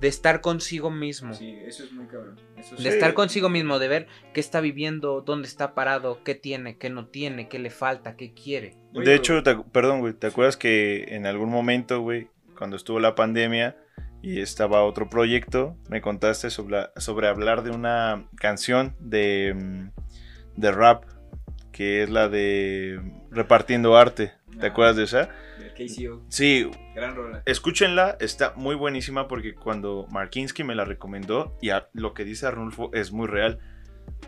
de estar consigo mismo. Sí, eso es muy cabrón. de estar consigo mismo, de ver qué está viviendo, dónde está parado, qué tiene, qué no tiene, qué le falta, qué quiere. De hecho, perdón, güey, ¿te acuerdas que en algún momento, güey, cuando estuvo la pandemia y estaba otro proyecto, me contaste sobre, sobre hablar de una canción de, mm, de rap, que es la de Repartiendo Arte. ¿Te acuerdas de esa? Sí. Gran rola. Escúchenla, está muy buenísima porque cuando Markinsky me la recomendó y lo que dice Arnulfo es muy real.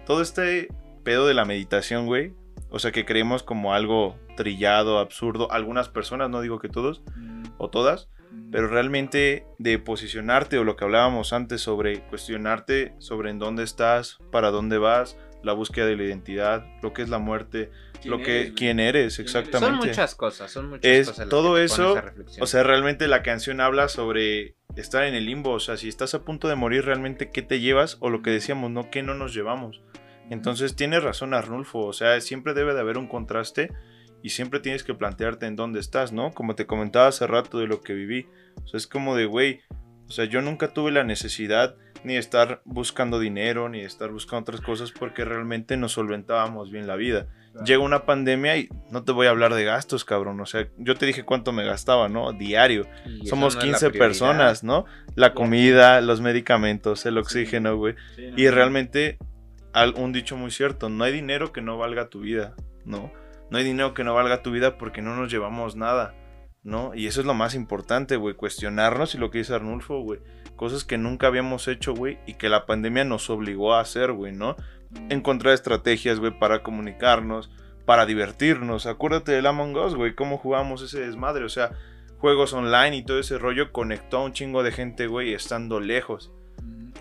Todo este pedo de la meditación, güey. O sea, que creemos como algo trillado, absurdo. Algunas personas, no digo que todos mm. o todas, mm. pero realmente de posicionarte o lo que hablábamos antes sobre cuestionarte sobre en dónde estás, para dónde vas, la búsqueda de la identidad, lo que es la muerte, lo que quién eres exactamente. Son muchas cosas, son muchas es, cosas. Todo eso, o sea, realmente la canción habla sobre estar en el limbo, o sea, si estás a punto de morir, realmente qué te llevas o lo que decíamos, no qué no nos llevamos. Entonces tiene razón Arnulfo, o sea, siempre debe de haber un contraste y siempre tienes que plantearte en dónde estás, ¿no? Como te comentaba hace rato de lo que viví. O sea, es como de, güey, o sea, yo nunca tuve la necesidad ni de estar buscando dinero, ni de estar buscando otras cosas porque realmente nos solventábamos bien la vida. Llega una pandemia y no te voy a hablar de gastos, cabrón. O sea, yo te dije cuánto me gastaba, ¿no? Diario. Somos 15 personas, ¿no? La comida, los medicamentos, el oxígeno, güey. y realmente, un dicho muy cierto, no hay dinero que no valga tu vida, ¿no? No hay dinero que no valga tu vida porque no nos llevamos nada. ¿no? Y eso es lo más importante, güey, cuestionarnos y lo que dice Arnulfo, güey, cosas que nunca habíamos hecho, güey, y que la pandemia nos obligó a hacer, güey, ¿no? Encontrar estrategias, güey, para comunicarnos, para divertirnos. Acuérdate del Among Us, güey, cómo jugamos ese desmadre, o sea, juegos online y todo ese rollo conectó a un chingo de gente, güey, estando lejos.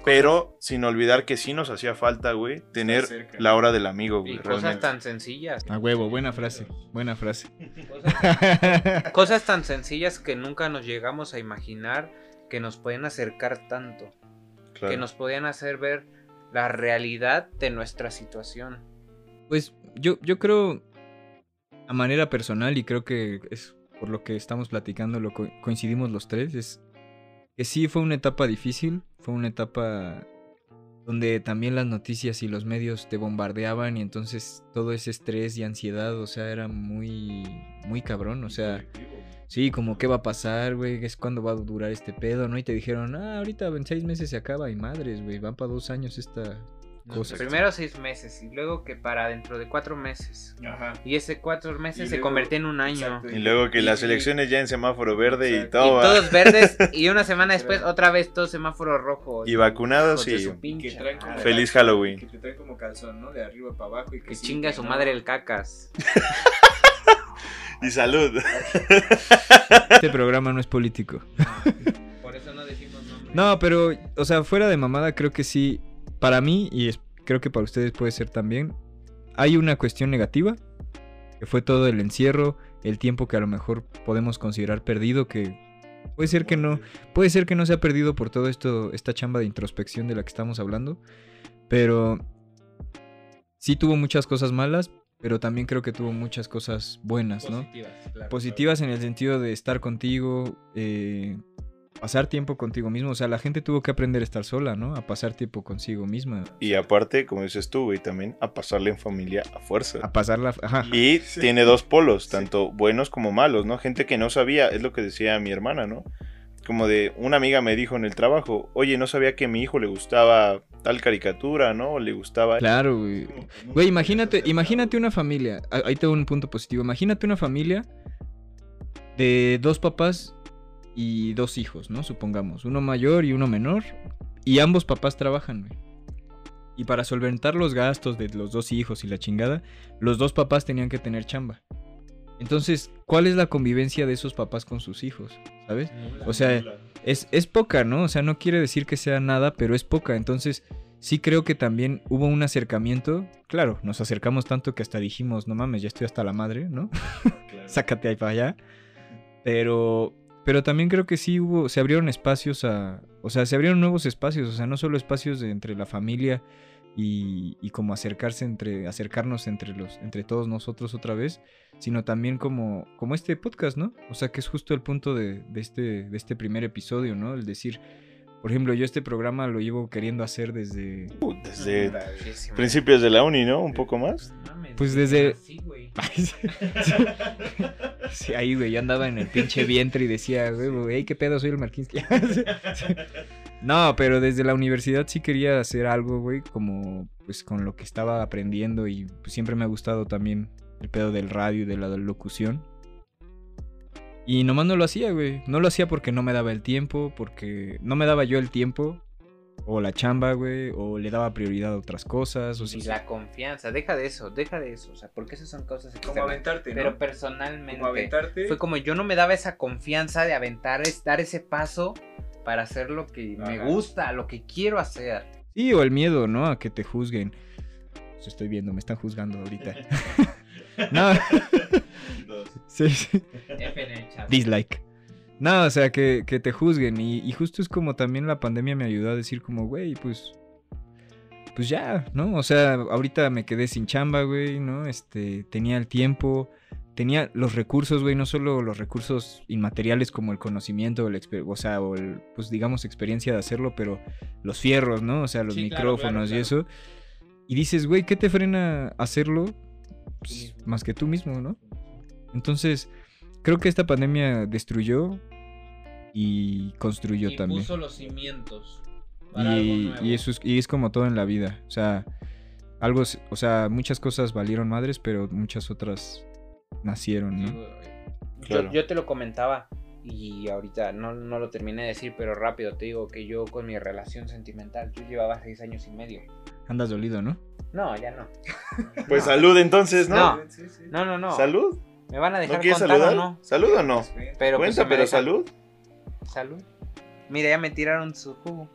Pero sin olvidar que sí nos hacía falta, güey, tener la hora del amigo, güey. Y cosas tan sencillas. A huevo, buena frase, buena frase. Cosas, [LAUGHS] cosas tan sencillas que nunca nos llegamos a imaginar que nos pueden acercar tanto. Claro. Que nos podían hacer ver la realidad de nuestra situación. Pues yo, yo creo, a manera personal, y creo que es por lo que estamos platicando, lo co- coincidimos los tres, es que sí fue una etapa difícil, fue una etapa donde también las noticias y los medios te bombardeaban y entonces todo ese estrés y ansiedad, o sea, era muy, muy cabrón, o sea, sí, como qué va a pasar, güey, es cuándo va a durar este pedo, ¿no? Y te dijeron, ah, ahorita en seis meses se acaba y madres, güey, van para dos años esta cosa. Primero seis meses y luego que para dentro de cuatro meses. Ajá. Y ese cuatro meses Y se convirtió en un año. Exacto. Y luego que Y- las y- elecciones ya en semáforo verde y todo, Y todos verdes y una semana [LAUGHS] después otra vez todo semáforo rojo. Y vacunados y- que traen como. Feliz Halloween. Que te traen como calzón, ¿no? De arriba para abajo y que Que sí, chinga que su no. madre el cacas. [LAUGHS] Y salud. Este programa no es político. [LAUGHS] Por eso no decimos nombres. No, pero, o sea, fuera de mamada, creo que sí, para mí, y es- creo que para ustedes puede ser también, hay una cuestión negativa, que fue todo el encierro, el tiempo que a lo mejor podemos considerar perdido, que puede ser que no, puede ser que no se ha perdido por todo esto, esta chamba de introspección de la que estamos hablando, pero sí tuvo muchas cosas malas, pero también creo que tuvo muchas cosas buenas, ¿no? Positivas, claro. positivas en el sentido de estar contigo, eh, pasar tiempo contigo mismo. O sea, la gente tuvo que aprender a estar sola, ¿no? A pasar tiempo consigo misma. Y aparte, como dices tú, güey, también a pasarle en familia a fuerza. A pasarla. Ajá. Y [LAUGHS] Sí. tiene dos polos, Sí. tanto buenos como malos, ¿no? Gente que no sabía, es lo que decía mi hermana, ¿no? Como de una amiga me dijo en el trabajo, oye, no sabía que a mi hijo le gustaba tal caricatura, ¿no? O le gustaba... Claro, güey. Güey, imagínate, imagínate una familia. ah, Ahí tengo un punto positivo. Imagínate una familia de dos papás y dos hijos, ¿no? Supongamos. Uno mayor y uno menor. Y ambos papás trabajan, güey. Y para solventar los gastos de los dos hijos y la chingada, los dos papás tenían que tener chamba. Entonces, ¿cuál es la convivencia de esos papás con sus hijos? ¿Sabes? O sea, es, es poca, ¿no? O sea, no quiere decir que sea nada, pero es poca. Entonces, sí creo que también hubo un acercamiento. Claro, nos acercamos tanto que hasta dijimos, no mames, ya estoy hasta la madre, ¿no? [LAUGHS] Sácate ahí para allá. Pero, pero también creo que sí hubo, se abrieron espacios a, o sea, se abrieron nuevos espacios, o sea, no solo espacios de entre la familia y, y como acercarse entre, acercarnos entre los, entre todos nosotros otra vez, sino también como, como este podcast, ¿no? O sea, que es justo el punto de, de este, de este primer episodio, ¿no? El decir, por ejemplo, yo este programa lo llevo queriendo hacer desde... Uh, desde principios de la uni, ¿no? Un poco más. Mames, Pues desde- güey. [LAUGHS] Sí, ahí, güey, yo andaba en el pinche vientre y decía, güey, güey, ¿qué pedo? Soy el Marquinsky. [LAUGHS] No, pero desde la universidad sí quería hacer algo, güey, como pues con lo que estaba aprendiendo y pues, siempre me ha gustado también el pedo del radio y de la locución. Y nomás no lo hacía, güey. No lo hacía porque no me daba el tiempo, porque no me daba yo el tiempo, o la chamba, güey, o le daba prioridad a otras cosas, o Y si... la confianza, deja de eso, deja de eso. O sea, porque esas son cosas Como externas. aventarte, ¿no? Pero personalmente. Como aventarte. Fue como yo no me daba esa confianza de aventar, es, dar ese paso para hacer lo que me gusta, lo que quiero hacer. Sí, o el miedo, ¿no? A que te juzguen. Pues estoy viendo, me están juzgando ahorita. [LAUGHS] no. sí, sí. Chat. Dislike. No, o sea, que, que te juzguen. Y, y justo es como también la pandemia me ayudó a decir como, güey, pues... Pues ya, ¿no? O sea, ahorita me quedé sin chamba, güey, ¿no? Este, tenía el tiempo, tenía los recursos, güey, no solo los recursos inmateriales como el conocimiento, exper- o sea, o el, pues digamos, experiencia de hacerlo, pero los fierros, ¿no? O sea, los Sí, claro, micrófonos claro, y eso. Y dices, güey, ¿qué te frena hacerlo? Pues, más que tú mismo, ¿no? Entonces, creo que esta pandemia destruyó y construyó y también. puso los cimientos para algo Y, nuevo. y eso es, y es como todo en la vida. O sea, algo, o sea, muchas cosas valieron madres, pero muchas otras nacieron, ¿no? Claro. yo, yo te lo comentaba y ahorita no, no lo terminé de decir, pero rápido te digo que yo con mi relación sentimental, yo llevaba seis años y medio. Andas dolido, ¿no? No, ya no. [LAUGHS] Pues salud entonces, ¿no? No. Sí, sí. No, no, no. ¿Salud? ¿Me van a ¿No dejar quieres contar saludar? o no? ¿Salud o no? Pero pues, Cuenta, pero dejan- salud. Salud. Mira, ya me tiraron su jugo.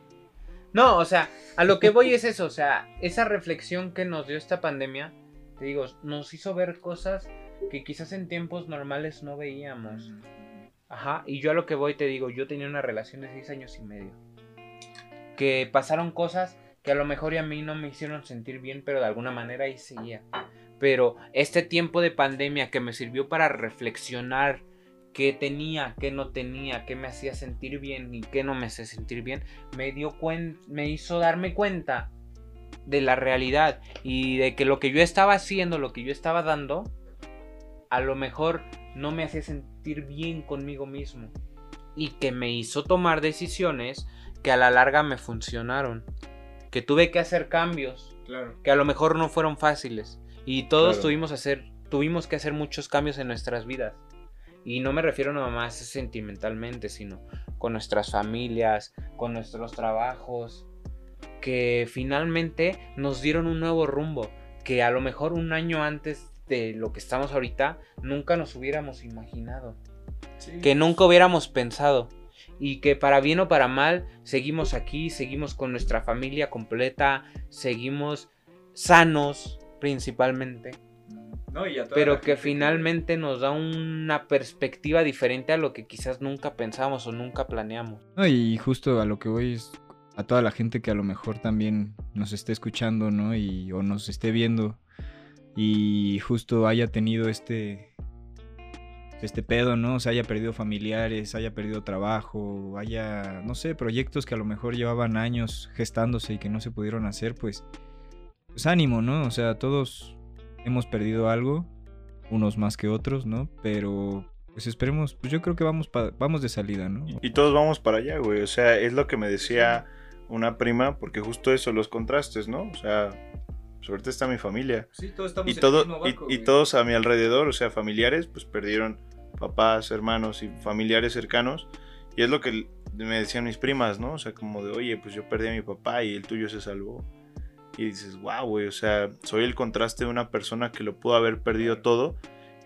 No, o sea, a lo que voy es eso, o sea, esa reflexión que nos dio esta pandemia, te digo, nos hizo ver cosas que quizás en tiempos normales no veíamos. Ajá, y yo a lo que voy te digo, yo tenía una relación de seis años y medio. Que pasaron cosas que a lo mejor y a mí no me hicieron sentir bien, pero de alguna manera ahí seguía. Pero este tiempo de pandemia que me sirvió para reflexionar qué tenía, qué no tenía, qué me hacía sentir bien y qué no me hacía sentir bien, me dio cuen me hizo darme cuenta de la realidad y de que lo que yo estaba haciendo, lo que yo estaba dando, a lo mejor no me hacía sentir bien conmigo mismo y que me hizo tomar decisiones que a la larga me funcionaron, que tuve que hacer cambios Claro. que a lo mejor no fueron fáciles y todos Claro. tuvimos hacer tuvimos que hacer muchos cambios en nuestras vidas y no me refiero nada más sentimentalmente sino con nuestras familias con nuestros trabajos que finalmente nos dieron un nuevo rumbo que a lo mejor un año antes de lo que estamos ahorita nunca nos hubiéramos imaginado Sí. que nunca hubiéramos pensado y que para bien o para mal seguimos aquí, seguimos con nuestra familia completa, seguimos sanos principalmente, No, y a toda pero que finalmente nos da una perspectiva diferente a lo que quizás nunca pensamos o nunca planeamos. No, y justo a lo que voy es a toda la gente que a lo mejor también nos esté escuchando, ¿no? Y, o nos esté viendo y justo haya tenido este este pedo, ¿no? O sea, haya perdido familiares, haya perdido trabajo, haya, no sé, proyectos que a lo mejor llevaban años gestándose y que no se pudieron hacer, pues, pues ánimo, ¿no? O sea, todos hemos perdido algo, unos más que otros, ¿no? Pero pues esperemos, pues yo creo que vamos pa- vamos de salida, ¿no? Y todos vamos para allá, güey. O sea, es lo que me decía una prima, porque justo eso, los contrastes, ¿no? O sea, pues ahorita está mi familia. Sí, todos estamos Y, en el todo, mismo barco, y todos a mi alrededor, o sea, familiares, pues perdieron papás, hermanos y familiares cercanos. Y es lo que me decían mis primas, ¿no? O sea, como de, oye, pues yo perdí a mi papá y el tuyo se salvó. Y dices, wow, güey, o sea, soy el contraste de una persona que lo pudo haber perdido todo.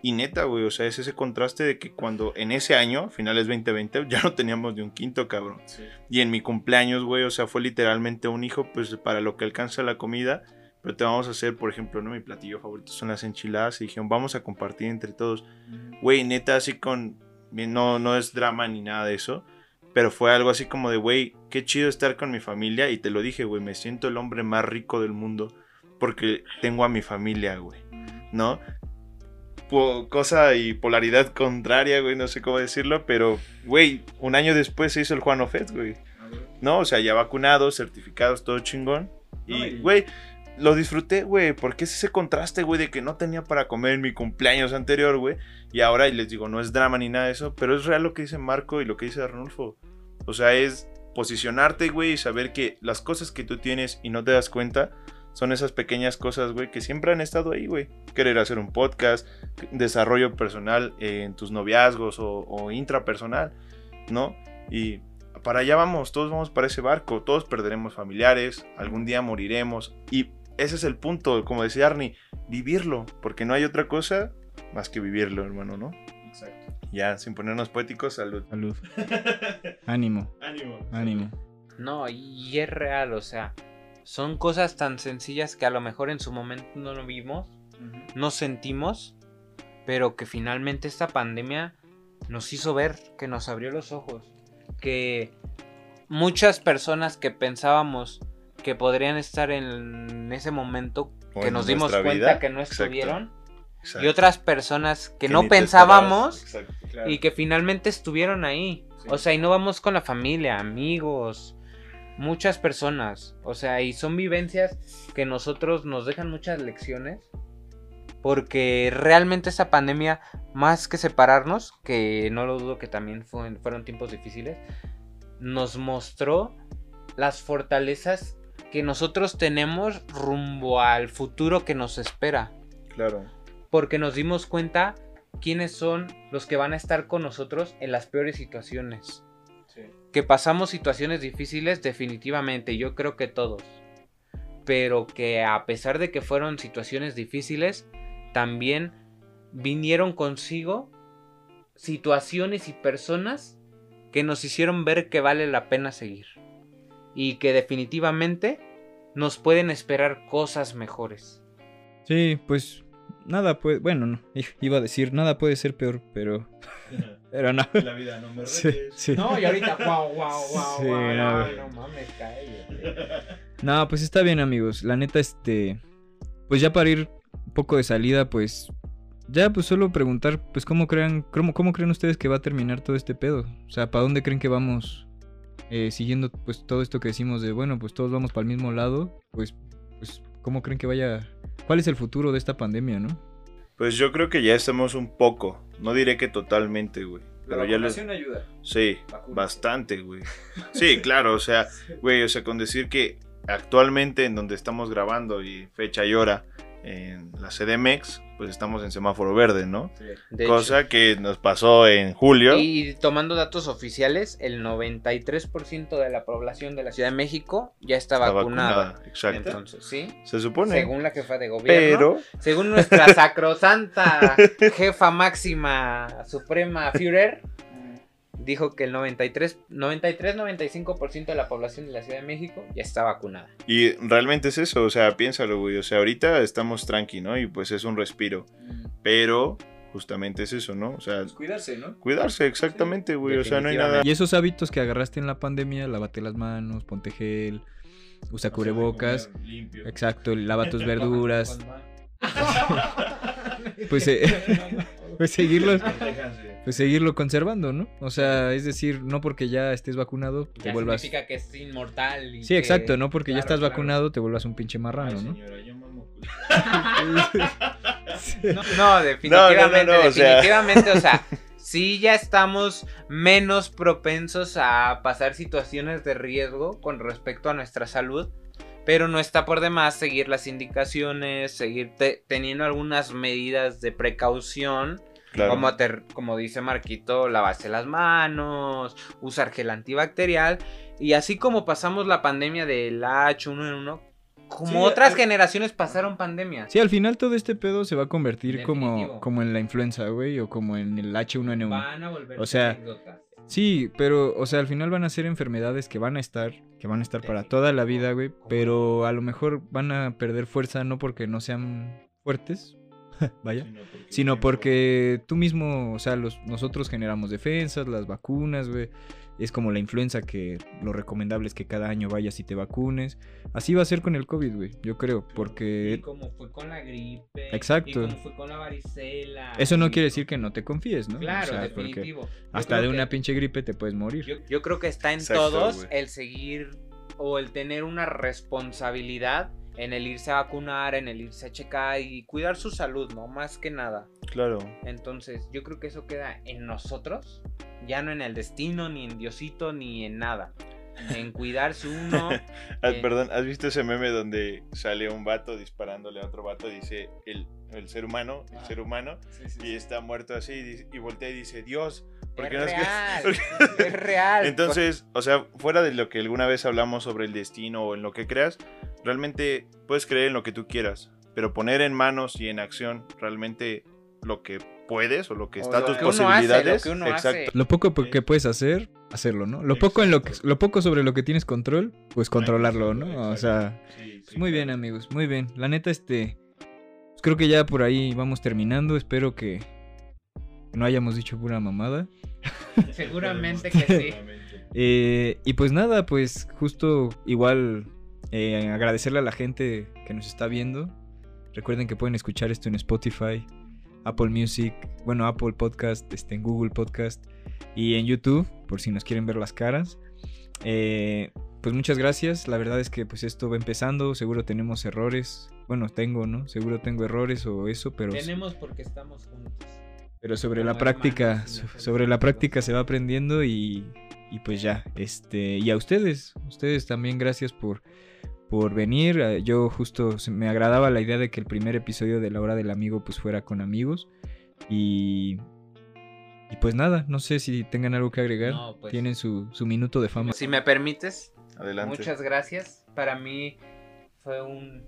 Y neta, güey, o sea, es ese contraste de que cuando en ese año, finales 2020, [LAUGHS] ya no teníamos ni un quinto, cabrón. Sí. Y en mi cumpleaños, güey, o sea, fue literalmente un hijo, pues para lo que alcanza la comida. Pero te vamos a hacer, por ejemplo, ¿no? Mi platillo favorito son las enchiladas. Y dijeron, vamos a compartir entre todos. Güey, neta, así con. No, no es drama ni nada de eso. Pero fue algo así como de, güey, qué chido estar con mi familia. Y te lo dije, güey, me siento el hombre más rico del mundo. Porque tengo a mi familia, güey. ¿No? Po- cosa y polaridad contraria, güey, no sé cómo decirlo. Pero, güey, un año después se hizo el Juan Ofet, güey. ¿no? O sea, ya vacunados, certificados, todo chingón. No, Y, y- güey, lo disfruté, güey, porque es ese contraste, güey, de que no tenía para comer en mi cumpleaños anterior, güey. Y ahora, y les digo, no es drama ni nada de eso, pero es real lo que dice Marco y lo que dice Arnulfo. O sea, es posicionarte, güey, y saber que las cosas que tú tienes y no te das cuenta son esas pequeñas cosas, güey, que siempre han estado ahí, güey. Querer hacer un podcast, desarrollo personal en tus noviazgos o, o intrapersonal, ¿no? Y para allá vamos, todos vamos para ese barco, todos perderemos familiares, algún día moriremos y ese es el punto, como decía Arnie, vivirlo, porque no hay otra cosa más que vivirlo, hermano, ¿no? Exacto. Ya, sin ponernos poéticos, salud. Salud. [LAUGHS] Ánimo, Ánimo. ánimo. No, y es real, o sea, son cosas tan sencillas que a lo mejor en su momento no lo vimos, no sentimos, pero que finalmente esta pandemia nos hizo ver, que nos abrió los ojos, que muchas personas que pensábamos que podrían estar en ese momento, O que nos dimos cuenta vida, que no exacto. estuvieron, Exacto. y otras personas que, Que no pensábamos exacto. Claro. y que finalmente estuvieron ahí. Sí. O sea, y no vamos con la familia, amigos, muchas personas. O sea, y son vivencias que nosotros nos dejan muchas lecciones. Porque realmente esa pandemia, más que separarnos, que no lo dudo que también fue- fueron tiempos difíciles, nos mostró las fortalezas que nosotros tenemos rumbo al futuro que nos espera Claro. porque nos dimos cuenta quiénes son los que van a estar con nosotros en las peores situaciones. Que pasamos situaciones difíciles definitivamente, yo creo que todos. Pero que a pesar de que fueron situaciones difíciles, también vinieron consigo situaciones y personas que nos hicieron ver que vale la pena seguir. Y que definitivamente nos pueden esperar cosas mejores. Sí, pues nada puede, bueno, no, iba a decir nada puede ser peor, pero [LAUGHS] pero no. La vida no me Sí, sí. No, y ahorita, wow, wow, wow, Sí, wow, no. no, no mames, cállate. No, pues está bien, amigos. La neta, este. Pues ya para ir un poco de salida, pues. Ya, pues solo preguntar, pues, ¿cómo crean, cómo, cómo creen ustedes que va a terminar todo este pedo? O sea, ¿para dónde creen que vamos eh, siguiendo, pues, todo esto que decimos de, bueno, pues todos vamos para el mismo lado? Pues, pues, ¿cómo creen que vaya? ¿Cuál es el futuro de esta pandemia, no? Pues yo creo que ya estamos un poco. No diré que totalmente, güey. Pero ya les... ayuda. Sí, Vacúnate. bastante, güey. Sí, claro, o sea, güey, o sea, con decir que actualmente en donde estamos grabando y fecha y hora en la CDMX, pues estamos en semáforo verde, ¿no? Cosa hecho. que nos pasó en julio. Y tomando datos oficiales, el 93% de la población de la Ciudad de México ya está, está vacunada. vacunada. Exacto. Entonces, sí. Se supone. Según la jefa de gobierno. pero Según nuestra sacrosanta [LAUGHS] jefa máxima suprema Führer, dijo que el 93, 93-95% de la población de la Ciudad de México ya está vacunada. Y realmente es eso, o sea, piénsalo, güey. O sea, ahorita estamos tranqui, ¿no? Y pues es un respiro. Pero justamente es eso, ¿no? O sea, Pues cuidarse, ¿no? cuidarse, exactamente, güey. O sea, no hay nada. Y esos hábitos que agarraste en la pandemia, lávate las manos, ponte gel, usa cubrebocas. Exacto, lava tus [LAUGHS] verduras. [LAUGHS] Pues, eh, [LAUGHS] pues seguirlo, pues seguirlo conservando, ¿no? O sea, es decir, no porque ya estés vacunado te Ya vuelvas. significa que es inmortal. y Sí, que- exacto, no porque ya estás claro. vacunado te vuelvas un pinche marrano, ¿no? [LAUGHS] No, no, definitivamente, no, no, o sea. definitivamente, o sea, [LAUGHS] sí ya estamos menos propensos a pasar situaciones de riesgo con respecto a nuestra salud, pero no está por demás seguir las indicaciones, seguir te- teniendo algunas medidas de precaución, Claro. como, ter- como dice Marquito, lavarse las manos, usar gel antibacterial, y así como pasamos la pandemia del H1N1, como Sí, otras al- generaciones pasaron pandemias. Sí, al final todo este pedo se va a convertir como, como en la influenza, güey, o como en el H1N1. Van a volver O sea, anécdotas. Sí, pero, o sea, al final van a ser enfermedades que van a estar, que van a estar para toda la vida, güey, pero a lo mejor van a perder fuerza no porque no sean fuertes, [LAUGHS] vaya, sino porque tú mismo, o sea, los, nosotros generamos defensas, las vacunas, güey. Es como la influenza que lo recomendable es que cada año vayas y te vacunes. Así va a ser con el COVID, güey, yo creo, Y porque como fue con la gripe. Exacto. Y como fue con la varicela. eso no y- quiere decir que no te confíes, ¿no? O Claro, sea, definitivo. Hasta de que- una pinche gripe te puedes morir. Yo, yo creo que está en Exacto, todos el seguir o el tener una responsabilidad en el irse a vacunar, en el irse a checar y cuidar su salud, ¿no? Más que nada. Claro. Entonces, yo creo que eso queda en nosotros, ya no en el destino, ni en Diosito, ni en nada. En cuidarse uno. [LAUGHS] Eh. Perdón, ¿has visto ese meme donde sale un vato disparándole a otro vato? Dice el, el ser humano, el Ah. ser humano, Sí, sí, y está muerto así y, y voltea y dice, Dios, ¿por es qué no es que-" real. [LAUGHS] es real. Entonces, o sea, fuera de lo que alguna vez hablamos sobre el destino o en lo que creas, realmente puedes creer en lo que tú quieras, pero poner en manos y en acción realmente lo que puedes o lo que O está a lo tus que uno hace, lo posibilidades. que uno exacto. hace. Lo poco po- que puedes hacer, hacerlo, ¿no? Lo poco en lo que, lo poco sobre lo que tienes control, pues controlarlo, ¿no? O sea, pues muy bien, amigos, muy bien. La neta, este, pues creo que ya por ahí vamos terminando. Espero que no hayamos dicho pura mamada. [LAUGHS] Seguramente que sí. Eh, y pues nada, pues justo igual eh, agradecerle a la gente que nos está viendo. Recuerden que pueden escuchar esto en Spotify, Apple Music, bueno, Apple Podcast, este, en Google Podcast y en YouTube, por si nos quieren ver las caras. Eh, pues muchas gracias. La verdad es que pues esto va empezando. Seguro tenemos errores. Bueno, tengo, ¿no? Seguro tengo errores o eso, pero... Tenemos porque estamos juntos. Pero sobre la práctica, sobre la práctica se va aprendiendo y, y pues ya, este, y a ustedes, ustedes también gracias por, por venir. Eh, Yo justo se- me agradaba la idea de que el primer episodio de la hora del amigo pues fuera con amigos. Y, y pues nada, no sé si tengan algo que agregar. No, pues. Tienen su, su minuto de fama. Si me permites, Adelante. muchas gracias. Para mí fue un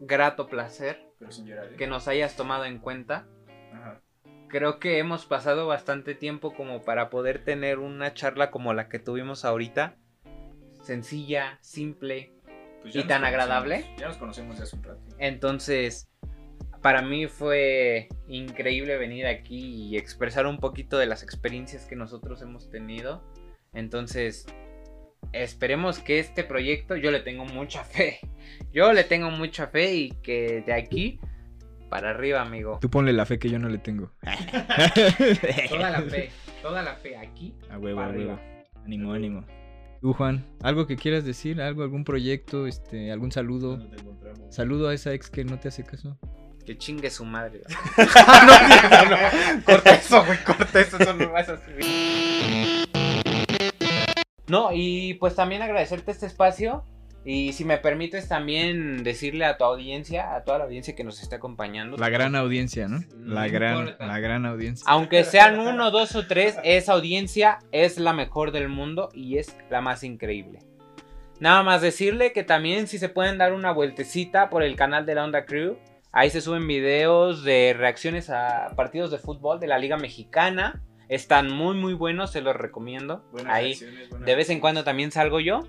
grato placer Pero sin llorar. ¿eh? que nos hayas tomado en cuenta. Ajá. Creo que hemos pasado bastante tiempo como para poder tener una charla como la que tuvimos ahorita. Sencilla, simple. Pues ¿Y tan agradable? Ya nos conocemos hace un rato. Entonces, para mí fue increíble venir aquí y expresar un poquito de las experiencias que nosotros hemos tenido. Entonces, esperemos que este proyecto, yo le tengo mucha fe. [LAUGHS] Yo le tengo mucha fe y que de aquí para arriba, amigo. Tú ponle la fe que yo no le tengo. [LAUGHS] Toda la fe, toda la fe aquí. [LAUGHS] A huevo, a Para huevo. arriba. Ánimo, ánimo. Tú, Juan, ¿algo que quieras decir? ¿Algo, algún proyecto? Este, ¿Algún saludo? ¿Dónde te encontramos? Saludo a esa ex que no te hace caso. Que chingue su madre. [LAUGHS] no, no, no. Corta eso, güey, corta eso, eso no vas a subir. No, y pues también agradecerte este espacio. Y si me permites también decirle a tu audiencia, a toda la audiencia que nos está acompañando. La gran audiencia, ¿no? La gran, importa. la gran audiencia. Aunque sean uno, dos o tres, esa audiencia es la mejor del mundo y es la más increíble. Nada más decirle que también si se pueden dar una vueltecita por el canal de la Onda Crew, ahí se suben videos de reacciones a partidos de fútbol de la Liga Mexicana. Están muy muy buenos, se los recomiendo. Buenas ahí de vez en cuando también salgo yo.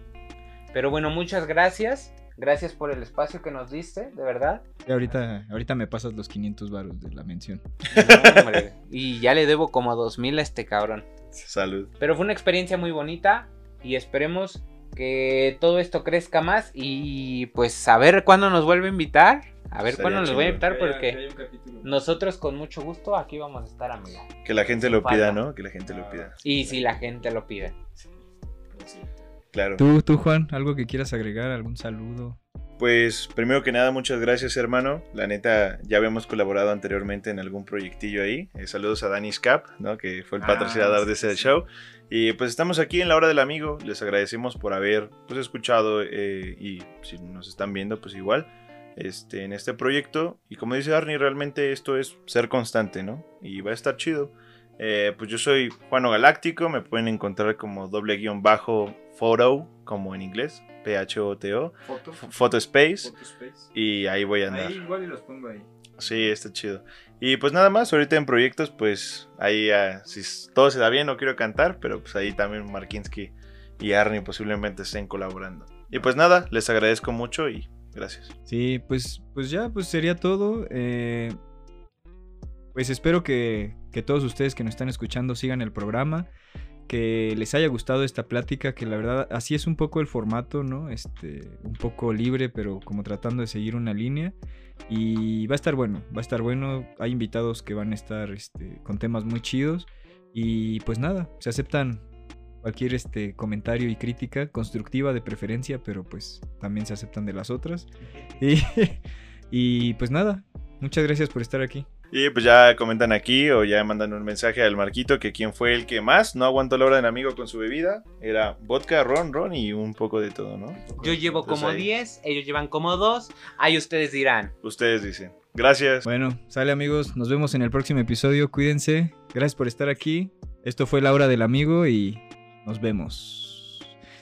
Pero bueno, muchas gracias. Gracias por el espacio que nos diste, de verdad. Y ahorita, ahorita me pasas los 500 varos de la mención. No, hombre. y ya le debo como 2000 a este cabrón. Salud. Pero fue una experiencia muy bonita y esperemos que todo esto crezca más y pues a ver cuándo nos vuelve a invitar. A ver cuándo nos voy a Que invitar porque haya un capítulo. nosotros con mucho gusto aquí vamos a estar, amigo. Que la gente lo pida, ¿no? Que la gente lo pida. Y si la gente lo pide. Claro. Tú, tú, Juan, ¿algo que quieras agregar? ¿Algún saludo? Pues primero que nada, muchas gracias hermano. La neta, ya habíamos colaborado anteriormente en algún proyectillo ahí. Eh, saludos a Danis Cap, ¿no? que fue el Ah, patrocinador sí, de ese sí. show. Y pues estamos aquí en la hora del amigo. Les agradecemos por haber pues, escuchado eh, y si nos están viendo, pues igual. Este, en este proyecto. Y como dice Arnie, realmente esto es ser constante, ¿no? Y va a estar chido. Eh, pues yo soy Juano Galáctico, me pueden encontrar como doble guion bajo photo, como en inglés, P-H-O-T-O, Foto. Photo Space. Photo Space. Y ahí voy a andar. Ahí igual y los pongo ahí. Sí, está chido. Y pues nada más, ahorita en proyectos, pues ahí, ah, si todo se da bien, no quiero cantar, pero pues ahí también Markinsky y Arnie posiblemente estén colaborando. Y pues nada, les agradezco mucho y gracias. Sí, pues, pues ya, pues sería todo. Eh, pues espero que, que todos ustedes que nos están escuchando sigan el programa, que les haya gustado esta plática, que la verdad así es un poco el formato, ¿no? Este, un poco libre, pero como tratando de seguir una línea. Y va a estar bueno, va a estar bueno. Hay invitados que van a estar este, con temas muy chidos. Y pues nada, se aceptan cualquier este, comentario y crítica, constructiva de preferencia, pero pues también se aceptan de las otras. [LAUGHS] Y, y pues nada, muchas gracias por estar aquí. Y pues ya comentan aquí o ya mandan un mensaje al Marquito que quién fue el que más no aguantó la hora del amigo con su bebida. Era vodka, ron, ron y un poco de todo, ¿no? Yo llevo Entonces como ahí. 10, ellos llevan como 2. Ahí ustedes dirán. Ustedes dicen. Gracias. Bueno, sale amigos, nos vemos en el próximo episodio, cuídense, gracias por estar aquí. Esto fue la hora del amigo y nos vemos.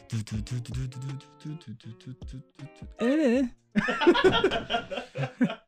[LAUGHS] Eh. [LAUGHS]